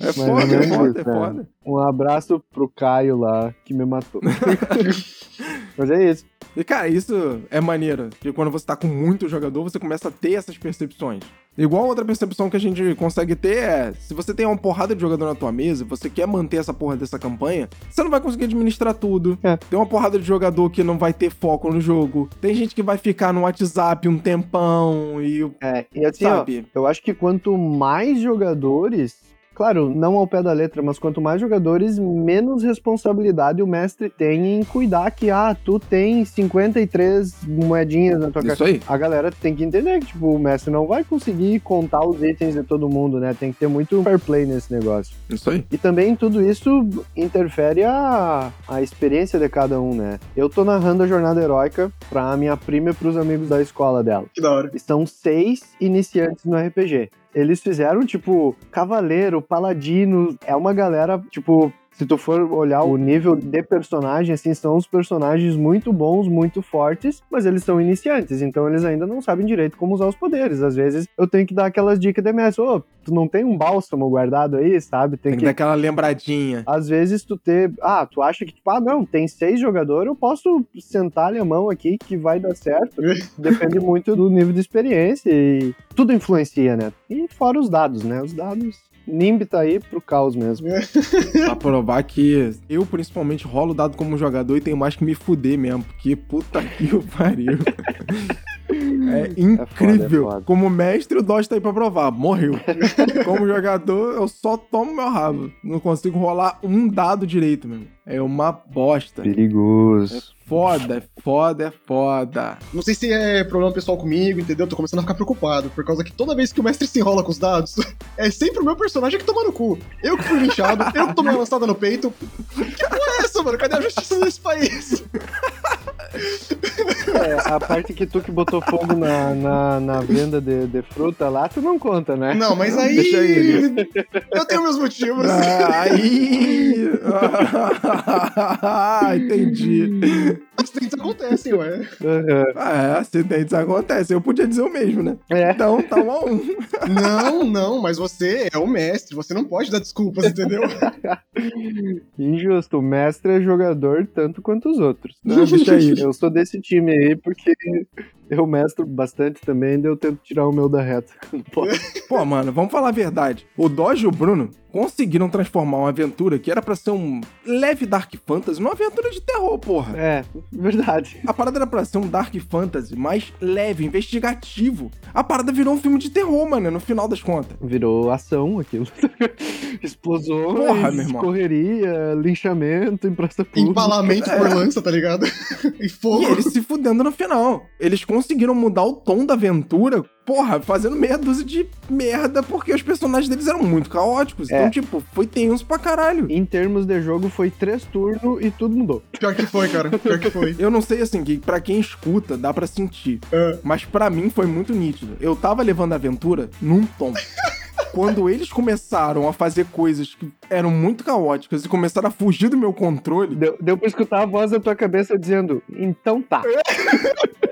É ou foda, é foda, é né? foda. Um abraço pro Caio lá, que me matou. Mas é isso. E, cara, isso é maneiro. Porque quando você tá com muito jogador, você começa a ter essas percepções. Igual outra percepção que a gente consegue ter é: se você tem uma porrada de jogador na tua mesa e você quer manter essa porra dessa campanha, você não vai conseguir administrar tudo. É. Tem uma porrada de jogador que não vai ter foco no jogo. Tem gente que vai ficar no WhatsApp um tempão e. É, e assim, ó, Sabe? eu acho que quanto mais jogadores. Claro, não ao pé da letra, mas quanto mais jogadores, menos responsabilidade o mestre tem em cuidar que, ah, tu tem 53 moedinhas na tua Isso aí. A galera tem que entender que, tipo, o mestre não vai conseguir contar os itens de todo mundo, né? Tem que ter muito fair play nesse negócio. Isso aí. E também tudo isso interfere a, a experiência de cada um, né? Eu tô narrando a jornada heróica pra minha prima e pros amigos da escola dela. Que da hora. E São seis iniciantes no RPG. Eles fizeram, tipo, cavaleiro, paladino. É uma galera, tipo. Se tu for olhar o nível de personagem, assim, são os personagens muito bons, muito fortes, mas eles são iniciantes, então eles ainda não sabem direito como usar os poderes. Às vezes eu tenho que dar aquelas dicas de mestre, ô, tu não tem um bálsamo guardado aí, sabe? Tem que dar aquela lembradinha. às vezes tu ter. Ah, tu acha que, tipo, ah, não, tem seis jogadores, eu posso sentar a mão aqui que vai dar certo. Depende muito do nível de experiência e tudo influencia, né? E fora os dados, né? Os dados. Nimb tá aí pro caos mesmo. pra provar que eu, principalmente, rolo dado como jogador e tenho mais que me fuder mesmo. Porque puta que o pariu. É incrível. foda. Como mestre, o Dodge tá aí pra provar. Morreu. Como jogador, eu só tomo meu rabo. Não consigo rolar um dado direito, mesmo. É uma bosta. É Perigoso. foda, é foda, é foda. Não sei se é problema pessoal comigo, entendeu? Tô começando a ficar preocupado, por causa que toda vez que o mestre se enrola com os dados, é sempre o meu personagem que toma no cu. Eu que fui linchado, eu que tomei uma lançada no peito. Que porra é essa, mano? Cadê a justiça nesse país? É, a parte que tu que botou fogo na, na, na venda de, de fruta lá, tu não conta, né? Não, mas aí. Deixa ele. Eu tenho meus motivos. Ah, aí. Ah, entendi. Acidentes acontecem, ué. Aham. É, acidentes acontecem. Eu podia dizer o mesmo, né? É. Então, tá um a um. Não, não, mas você é o mestre, você não pode dar desculpas, entendeu? Injusto. O mestre é jogador tanto quanto os outros. Não, deixa aí. Eu sou desse time aí porque eu mestro bastante também, daí eu tento tirar o meu da reta. Pô, mano, vamos falar a verdade. O Dodge e o Bruno conseguiram transformar uma aventura que era pra ser um leve Dark Fantasy numa aventura de terror, porra. É, verdade. A parada era pra ser um Dark Fantasy mais leve, investigativo. A parada virou um filme de terror, mano, no final das contas. Virou ação aquilo. Explosões, Porra, meu irmão. correria, linchamento em praça pública. Empalamento por lança, tá ligado? E E fogo. eles se fudendo no final. Eles conseguiram mudar o tom da aventura, porra, fazendo meia dúzia de merda, porque os personagens deles eram muito caóticos. É. Então, tipo, foi tenso pra caralho. Em termos de jogo, foi três turnos e tudo mudou. Pior que foi, cara. Pior que foi. Eu não sei, assim, que pra quem escuta, dá pra sentir. É. Mas pra mim foi muito nítido. Eu tava levando a aventura num tom. Quando eles começaram a fazer coisas que eram muito caóticas e começaram a fugir do meu controle, Deu, deu pra escutar a voz da tua cabeça dizendo, então tá.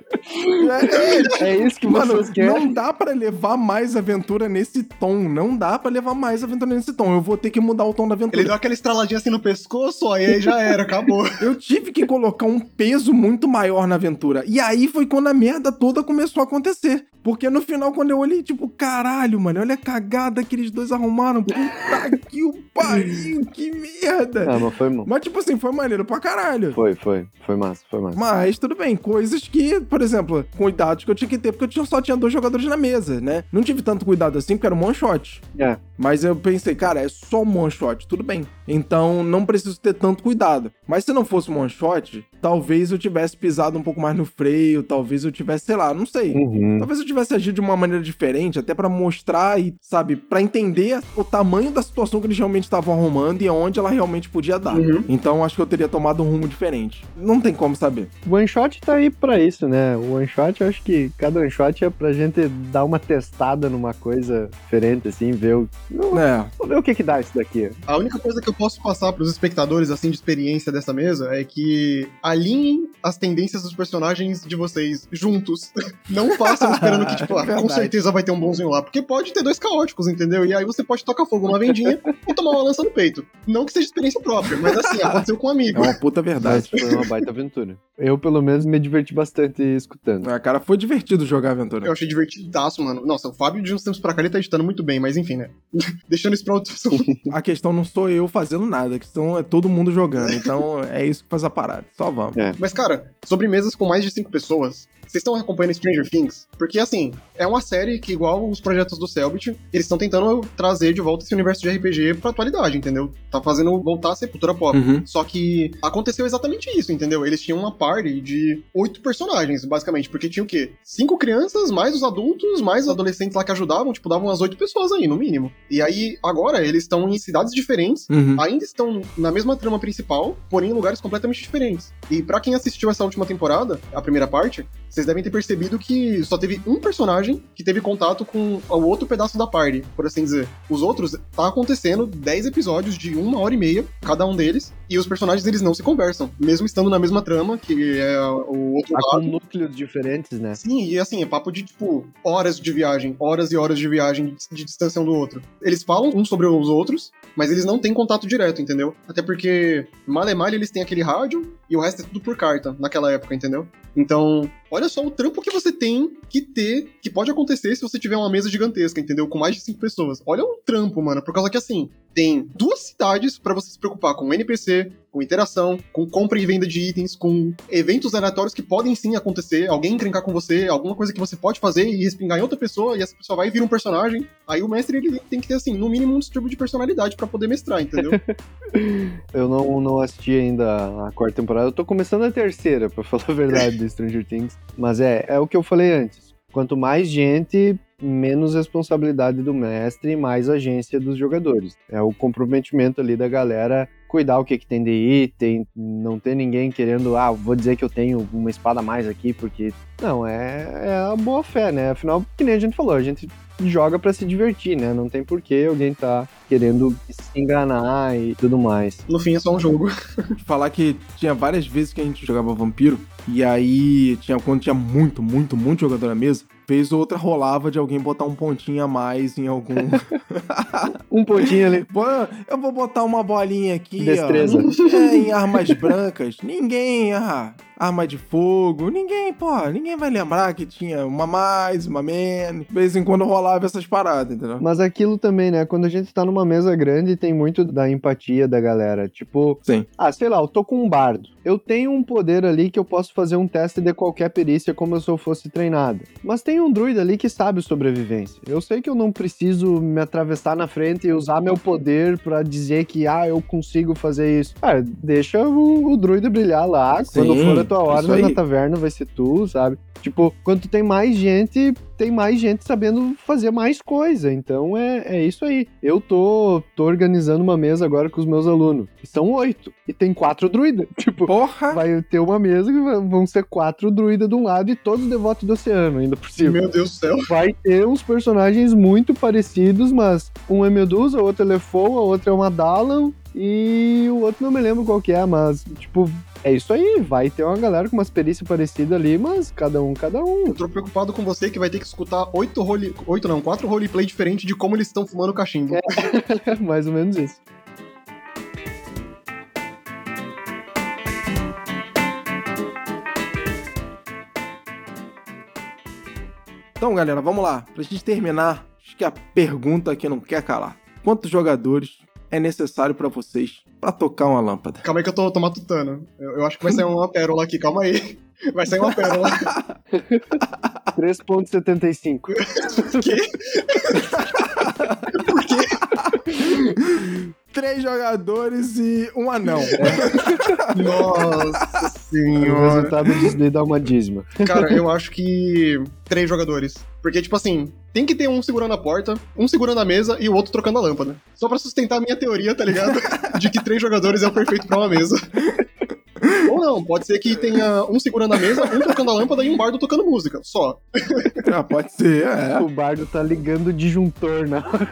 É isso que Mano, vocês querem. não dá pra levar mais aventura nesse tom. Não dá pra levar mais aventura nesse tom. Eu vou ter que mudar o tom da Ele aventura. deu aquela estraladinha assim no pescoço, aí aí já era, acabou. Eu tive que colocar um peso muito maior na aventura. E aí foi quando a merda toda começou a acontecer. Porque no final, quando eu olhei, tipo, caralho, mano, olha a cagada que eles dois arrumaram. Puta que o pariu, que merda. Ah, mas foi, Mas, tipo assim, foi maneiro pra caralho. foi, foi. Foi massa, foi massa. Mas tudo bem, coisas que, por exemplo, cuidados que eu tinha que ter, porque eu só tinha dois jogadores na mesa, né? Não tive tanto cuidado assim, porque era um one shot. É. Mas eu pensei, cara, é só um one shot, tudo bem. Então não preciso ter tanto cuidado. Mas se não fosse um one shot, talvez eu tivesse pisado um pouco mais no freio, talvez eu tivesse, sei lá, não sei. Uhum. Talvez eu tivesse agido de uma maneira diferente, até pra mostrar e, sabe, pra entender o tamanho da situação que eles realmente estavam arrumando e aonde ela realmente podia dar. Uhum. Então acho que eu teria tomado um rumo diferente. Não tem como saber. O one shot tá aí pra isso, né? O one shot, eu acho que cada one shot é pra gente dar uma testada numa coisa diferente, assim, ver o, não, É. ver o que que dá isso daqui. A única coisa que eu posso passar pros espectadores, assim, de experiência dessa mesa é que alinhem as tendências dos personagens de vocês juntos. Não façam esperando que, tipo, ah, com Verdade. certeza vai ter um bonzinho lá. Porque pode ter dois caóticos, entendeu? E aí você pode tocar fogo numa vendinha e tomar uma lança no peito. Não que seja experiência própria, mas assim, aconteceu com um É amigo. uma puta Mas verdade. foi uma baita aventura. Eu, pelo menos, me diverti bastante escutando. Ah, cara, foi divertido jogar a aventura. Eu achei divertidaço, mano. Nossa, o Fábio de uns tempos pra cá ele tá editando muito bem, mas enfim, né? Deixando isso pra outro assunto. A questão não sou eu fazendo nada, a questão é todo mundo jogando. Então é isso que faz a parada. Só vamos. Mas, cara, sobre mesas com mais de cinco pessoas, vocês estão acompanhando Stranger Things? Porque, assim, é uma série que, igual os projetos do Selbit, eles estão tentando trazer de volta esse universo de RPG pra atualidade, entendeu? Tá fazendo voltar a ser cultura pop. Uhum. Só que aconteceu exatamente isso, entendeu? Eles tinham uma party de oito personagens, basicamente. Porque tinha o quê? Cinco crianças, mais os adultos, mais os adolescentes lá que ajudavam, tipo, davam umas oito pessoas aí, no mínimo. E aí, agora, eles estão em cidades diferentes, Uhum. ainda estão na mesma trama principal, porém em lugares completamente diferentes. E pra quem assistiu essa última temporada, a primeira parte, vocês devem ter percebido que só teve um personagem que teve contato com o outro pedaço da party, por assim dizer. Os outros, tá acontecendo 10 episódios de uma hora e meia, cada um deles, e os personagens eles não se conversam, mesmo estando na mesma trama, que é o outro Tá com lado. núcleos diferentes, né? Sim, e assim, é papo de, tipo, horas de viagem, horas e horas de viagem de, de distância um do outro. Eles falam uns sobre os outros, mas eles não têm contato direto, entendeu? Até porque, mal e mal, eles têm aquele rádio e o resto é tudo por carta, naquela época, entendeu? Então, olha só o trampo que você tem que ter, que pode acontecer se você tiver uma mesa gigantesca, entendeu? Com mais de cinco pessoas. Olha o trampo, mano, por causa que, assim, tem duas cidades pra você se preocupar com NPC, com interação, com compra e venda de itens, com eventos aleatórios que podem sim acontecer, alguém encrencar com você, alguma coisa que você pode fazer e respingar em outra pessoa, e essa pessoa vai vir um personagem. Aí o mestre ele tem que ter, assim, no mínimo um distúrbio de personalidade pra poder mestrar, entendeu? Eu não, não assisti ainda a quarta temporada. Eu tô começando a terceira, pra falar a verdade, do Stranger Things. Mas é, é o que eu falei antes. Quanto mais gente, menos responsabilidade do mestre e mais agência dos jogadores. É o comprometimento ali da galera cuidar o que, que tem de item, não ter ninguém querendo, ah, vou dizer que eu tenho uma espada a mais aqui, porque. Não, é, é a boa fé, né? Afinal, que nem a gente falou, a gente joga pra se divertir, né? Não tem porquê alguém tá querendo se enganar e tudo mais. No fim é só um jogo. Falar que tinha várias vezes que a gente jogava vampiro, e aí tinha quando tinha muito, muito, muito jogador na mesa, vez ou outra rolava de alguém botar um pontinho a mais em algum. Um pontinho ali. Pô, eu vou botar uma bolinha aqui, Destreza. ó. É, em armas brancas. Ninguém, ah, arma de fogo. Ninguém, pô, ninguém vai lembrar que tinha uma mais, uma menos. De vez em quando rolava essas paradas, entendeu? Mas aquilo também, né? Quando a gente tá numa mesa grande, tem muito da empatia da galera. Tipo, Sim. ah, sei lá, eu tô com um bardo. Eu tenho um poder ali que eu posso fazer um teste de qualquer perícia como se eu fosse treinado. Mas tem um druida ali que sabe sobrevivência. Eu sei que eu não preciso me atravessar na frente e usar meu poder pra dizer que, ah, eu consigo fazer isso. Cara, deixa o, o druida brilhar lá. Quando Sim, for a tua hora aí. na taverna, vai ser tu, sabe? Tipo, quando tu tem mais gente, tem mais gente sabendo fazer mais coisa. Então é, é isso aí. Eu tô, tô organizando uma mesa agora com os meus alunos. São oito. E tem quatro druidas. Tipo, Porra! vai ter uma mesa que vão ser quatro druidas de um lado e todos devotos do oceano, ainda por cima. Meu Deus do céu. Vai ter uns personagens muito parecidos, mas um é Medusa, o outro é Lefou, a outra é uma Dalan e o outro não me lembro qual que é, mas, tipo, é isso aí. Vai ter uma galera com umas perícias parecidas ali, mas cada um, cada um. Eu tô preocupado com você que vai ter que escutar oito role... oito não, quatro roleplay diferentes de como eles estão fumando cachimbo. Mais ou menos isso. Então, galera, vamos lá. Pra gente terminar, acho que a pergunta que não quer calar. Quantos jogadores é necessário pra vocês pra tocar uma lâmpada? Calma aí que eu tô, tô matutando. Eu, eu acho que vai sair uma pérola aqui, calma aí. Vai sair uma pérola. 3.75. quê? Por quê? Três jogadores e um anão. Nossa O senhora. resultado disso daí dá uma dízima. Cara, eu acho que três jogadores. Porque, tipo assim, tem que ter um segurando a porta, um segurando a mesa e o outro trocando a lâmpada. Só pra sustentar a minha teoria, tá ligado? De que três jogadores é o perfeito pra uma mesa. Ou não, pode ser que tenha um segurando a mesa, um tocando a lâmpada e um bardo tocando música. Só. Ah, pode ser, é. O bardo tá ligando o disjuntor na hora.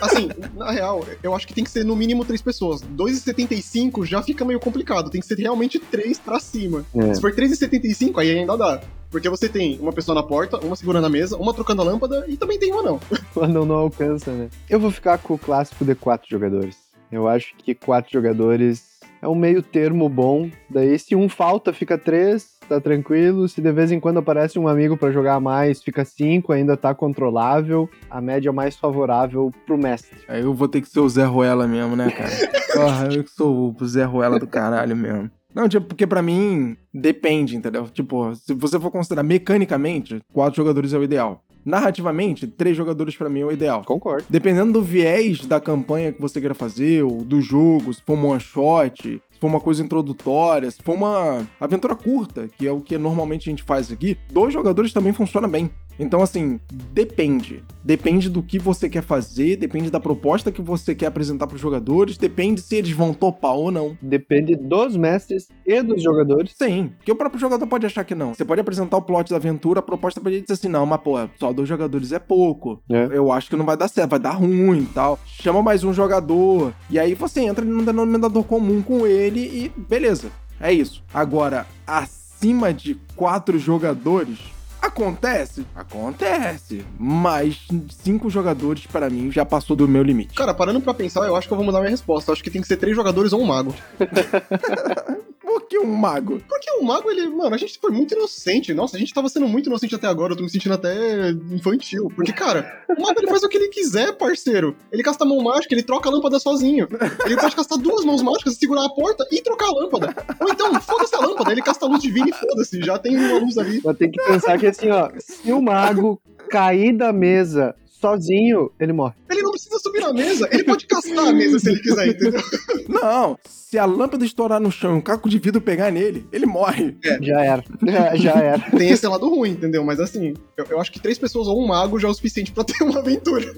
Assim, na real, eu acho que tem que ser no mínimo três pessoas. 2,75 já fica meio complicado. Tem que ser realmente três pra cima. É. Se for 3,75, aí ainda dá. Porque você tem uma pessoa na porta, uma segurando a mesa, uma trocando a lâmpada e também tem uma não. O anão não alcança, né? Eu vou ficar com o clássico de quatro jogadores. Eu acho que quatro jogadores é um meio termo bom. Daí, se um falta, fica três, tá tranquilo. Se de vez em quando aparece um amigo pra jogar mais, fica cinco, ainda tá controlável. A média mais favorável pro mestre. Aí eu vou ter que ser o Zé Ruela mesmo, né, cara? Porra, eu que sou o Zé Ruela do caralho mesmo. Não, tipo, porque pra mim depende, entendeu? Tipo, se você for considerar mecanicamente, quatro jogadores é o ideal. Narrativamente, três jogadores pra mim é o ideal. Concordo. Dependendo do viés da campanha que você queira fazer, ou do jogo, se for um one shot, for uma coisa introdutória, se for uma aventura curta, que é o que normalmente a gente faz aqui, dois jogadores também funciona bem. Então, assim, depende. Depende do que você quer fazer, depende da proposta que você quer apresentar pros jogadores, depende se eles vão topar ou não. Depende dos mestres e dos jogadores. Sim, porque o próprio jogador pode achar que não. Você pode apresentar o plot da aventura, a proposta pra ele dizer assim, não, mas pô, só dois jogadores é pouco. É. Eu acho que não vai dar certo, vai dar ruim e tal. Chama mais um jogador. E aí você entra num denominador comum com ele e beleza. É isso. Agora, acima de quatro jogadores. Acontece? Acontece. Mas cinco jogadores, para mim, já passou do meu limite. Cara, parando pra pensar, eu acho que eu vou mudar minha resposta. Eu acho que tem que ser três jogadores ou um mago. Por que um mago? Porque o mago, ele, mano, a gente foi muito inocente. Nossa, a gente tava sendo muito inocente até agora. Eu tô me sentindo até infantil. Porque, cara, o mago ele faz o que ele quiser, parceiro. Ele casta a mão mágica, ele troca a lâmpada sozinho. Ele pode castar duas mãos mágicas, segurar a porta e trocar a lâmpada. Ou então, foda-se a lâmpada, ele casta a luz divina e foda-se. Já tem uma luz ali. Mas tem que pensar que assim, ó, se o mago cair da mesa sozinho, ele morre. Ele não precisa subir na mesa, ele pode castar a mesa se ele quiser, entendeu? Não, se a lâmpada estourar no chão e um caco de vidro pegar nele, ele morre. Já era. Já, já era. Tem esse lado ruim, entendeu? Mas assim, eu, eu acho que três pessoas ou um mago já é o suficiente pra ter uma aventura.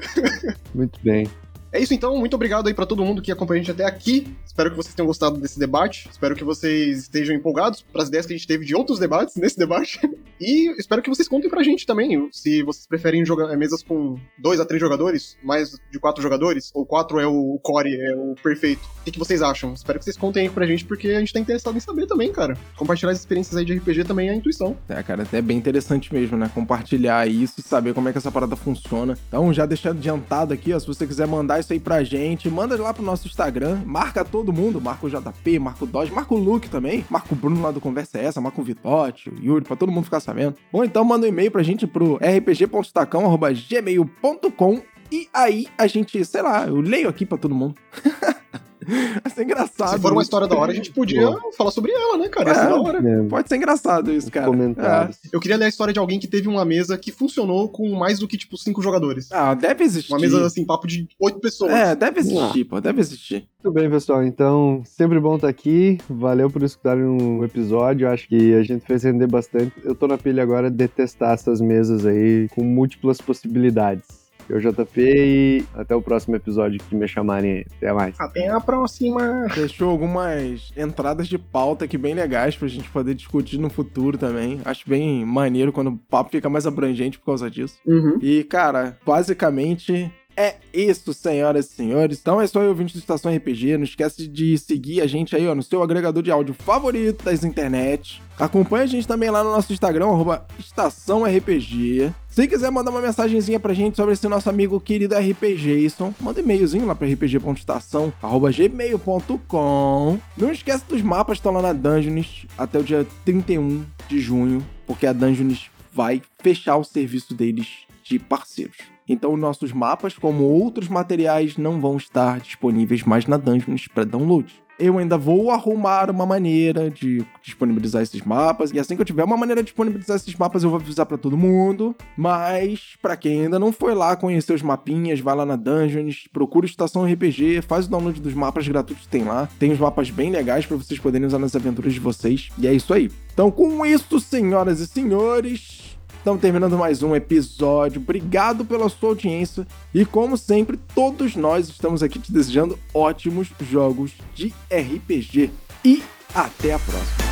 Muito bem. É isso então, muito obrigado aí pra todo mundo que acompanha a gente até aqui. Espero que vocês tenham gostado desse debate. Espero que vocês estejam empolgados pras ideias que a gente teve de outros debates nesse debate. E espero que vocês contem pra gente também se vocês preferem jogar é, mesas com dois a três jogadores, mais de quatro jogadores, ou quatro é o core, é o perfeito. O que, que vocês acham? Espero que vocês contem aí pra gente, porque a gente tá interessado em saber também, cara. Compartilhar as experiências aí de RPG também é a intuição. É, cara, até bem interessante mesmo, né? Compartilhar isso e saber como é que essa parada funciona. Então, já deixando adiantado aqui, ó, se você quiser mandar isso aí pra gente, manda lá pro nosso Instagram, marca todo mundo, marca o JP, marca o Dodge, marca o Luke também, marca o Bruno lá do Conversa é Essa, marca o Vitote, o Yuri, pra todo mundo ficar sabendo. Ou então manda um e-mail pra gente pro rpg.stacão.gmail.com e aí a gente, sei lá, eu leio aqui pra todo mundo. Vai ser engraçado. Se for uma história da hora, a gente podia falar sobre ela, né, cara? Ser É. da hora. É, Pode ser engraçado isso, cara. comentários. Eu queria ler a história de alguém que teve uma mesa que funcionou com mais do que, tipo, cinco jogadores. É. Ah, deve existir. Uma mesa, assim, papo de oito pessoas. É, deve existir, pô, deve existir. Muito bem, pessoal. Então, sempre bom estar aqui. Valeu por escutarem o episódio. Acho que a gente fez render bastante. Eu tô na pilha agora de testar essas mesas aí com múltiplas possibilidades. Eu, JP, e até o próximo episódio que me chamarem. Até mais. Até a próxima. Deixou algumas entradas de pauta aqui bem legais pra gente poder discutir no futuro também. Acho bem maneiro quando o papo fica mais abrangente por causa disso. Uhum. E, cara, basicamente é isso, senhoras e senhores. Então é só aí, ouvinte do Estação RPG. Não esquece de seguir a gente aí, ó, no seu agregador de áudio favorito das internet. Acompanhe a gente também lá no nosso Instagram, arroba Estação RPG. Se quiser mandar uma mensagenzinha pra gente sobre esse nosso amigo querido RPGson, manda um e-mailzinho lá pra rpg.estação.gmail.com. Não esquece dos mapas que estão lá na Dungeons até o dia 31 de junho, porque a Dungeons vai fechar o serviço deles de parceiros. Então, nossos mapas, como outros materiais, não vão estar disponíveis mais na Dungeons para download. Eu ainda vou arrumar uma maneira de disponibilizar esses mapas. E assim que eu tiver uma maneira de disponibilizar esses mapas, eu vou avisar pra todo mundo. Mas, pra quem ainda não foi lá conhecer os mapinhas, vai lá na Dungeons, procura Estação RPG, faz o download dos mapas gratuitos que tem lá. Tem uns mapas bem legais pra vocês poderem usar nas aventuras de vocês. E é isso aí. Então, com isso, senhoras e senhores. Estamos terminando mais um episódio. Obrigado pela sua audiência. E como sempre, todos nós estamos aqui te desejando ótimos jogos de RPG. E até a próxima.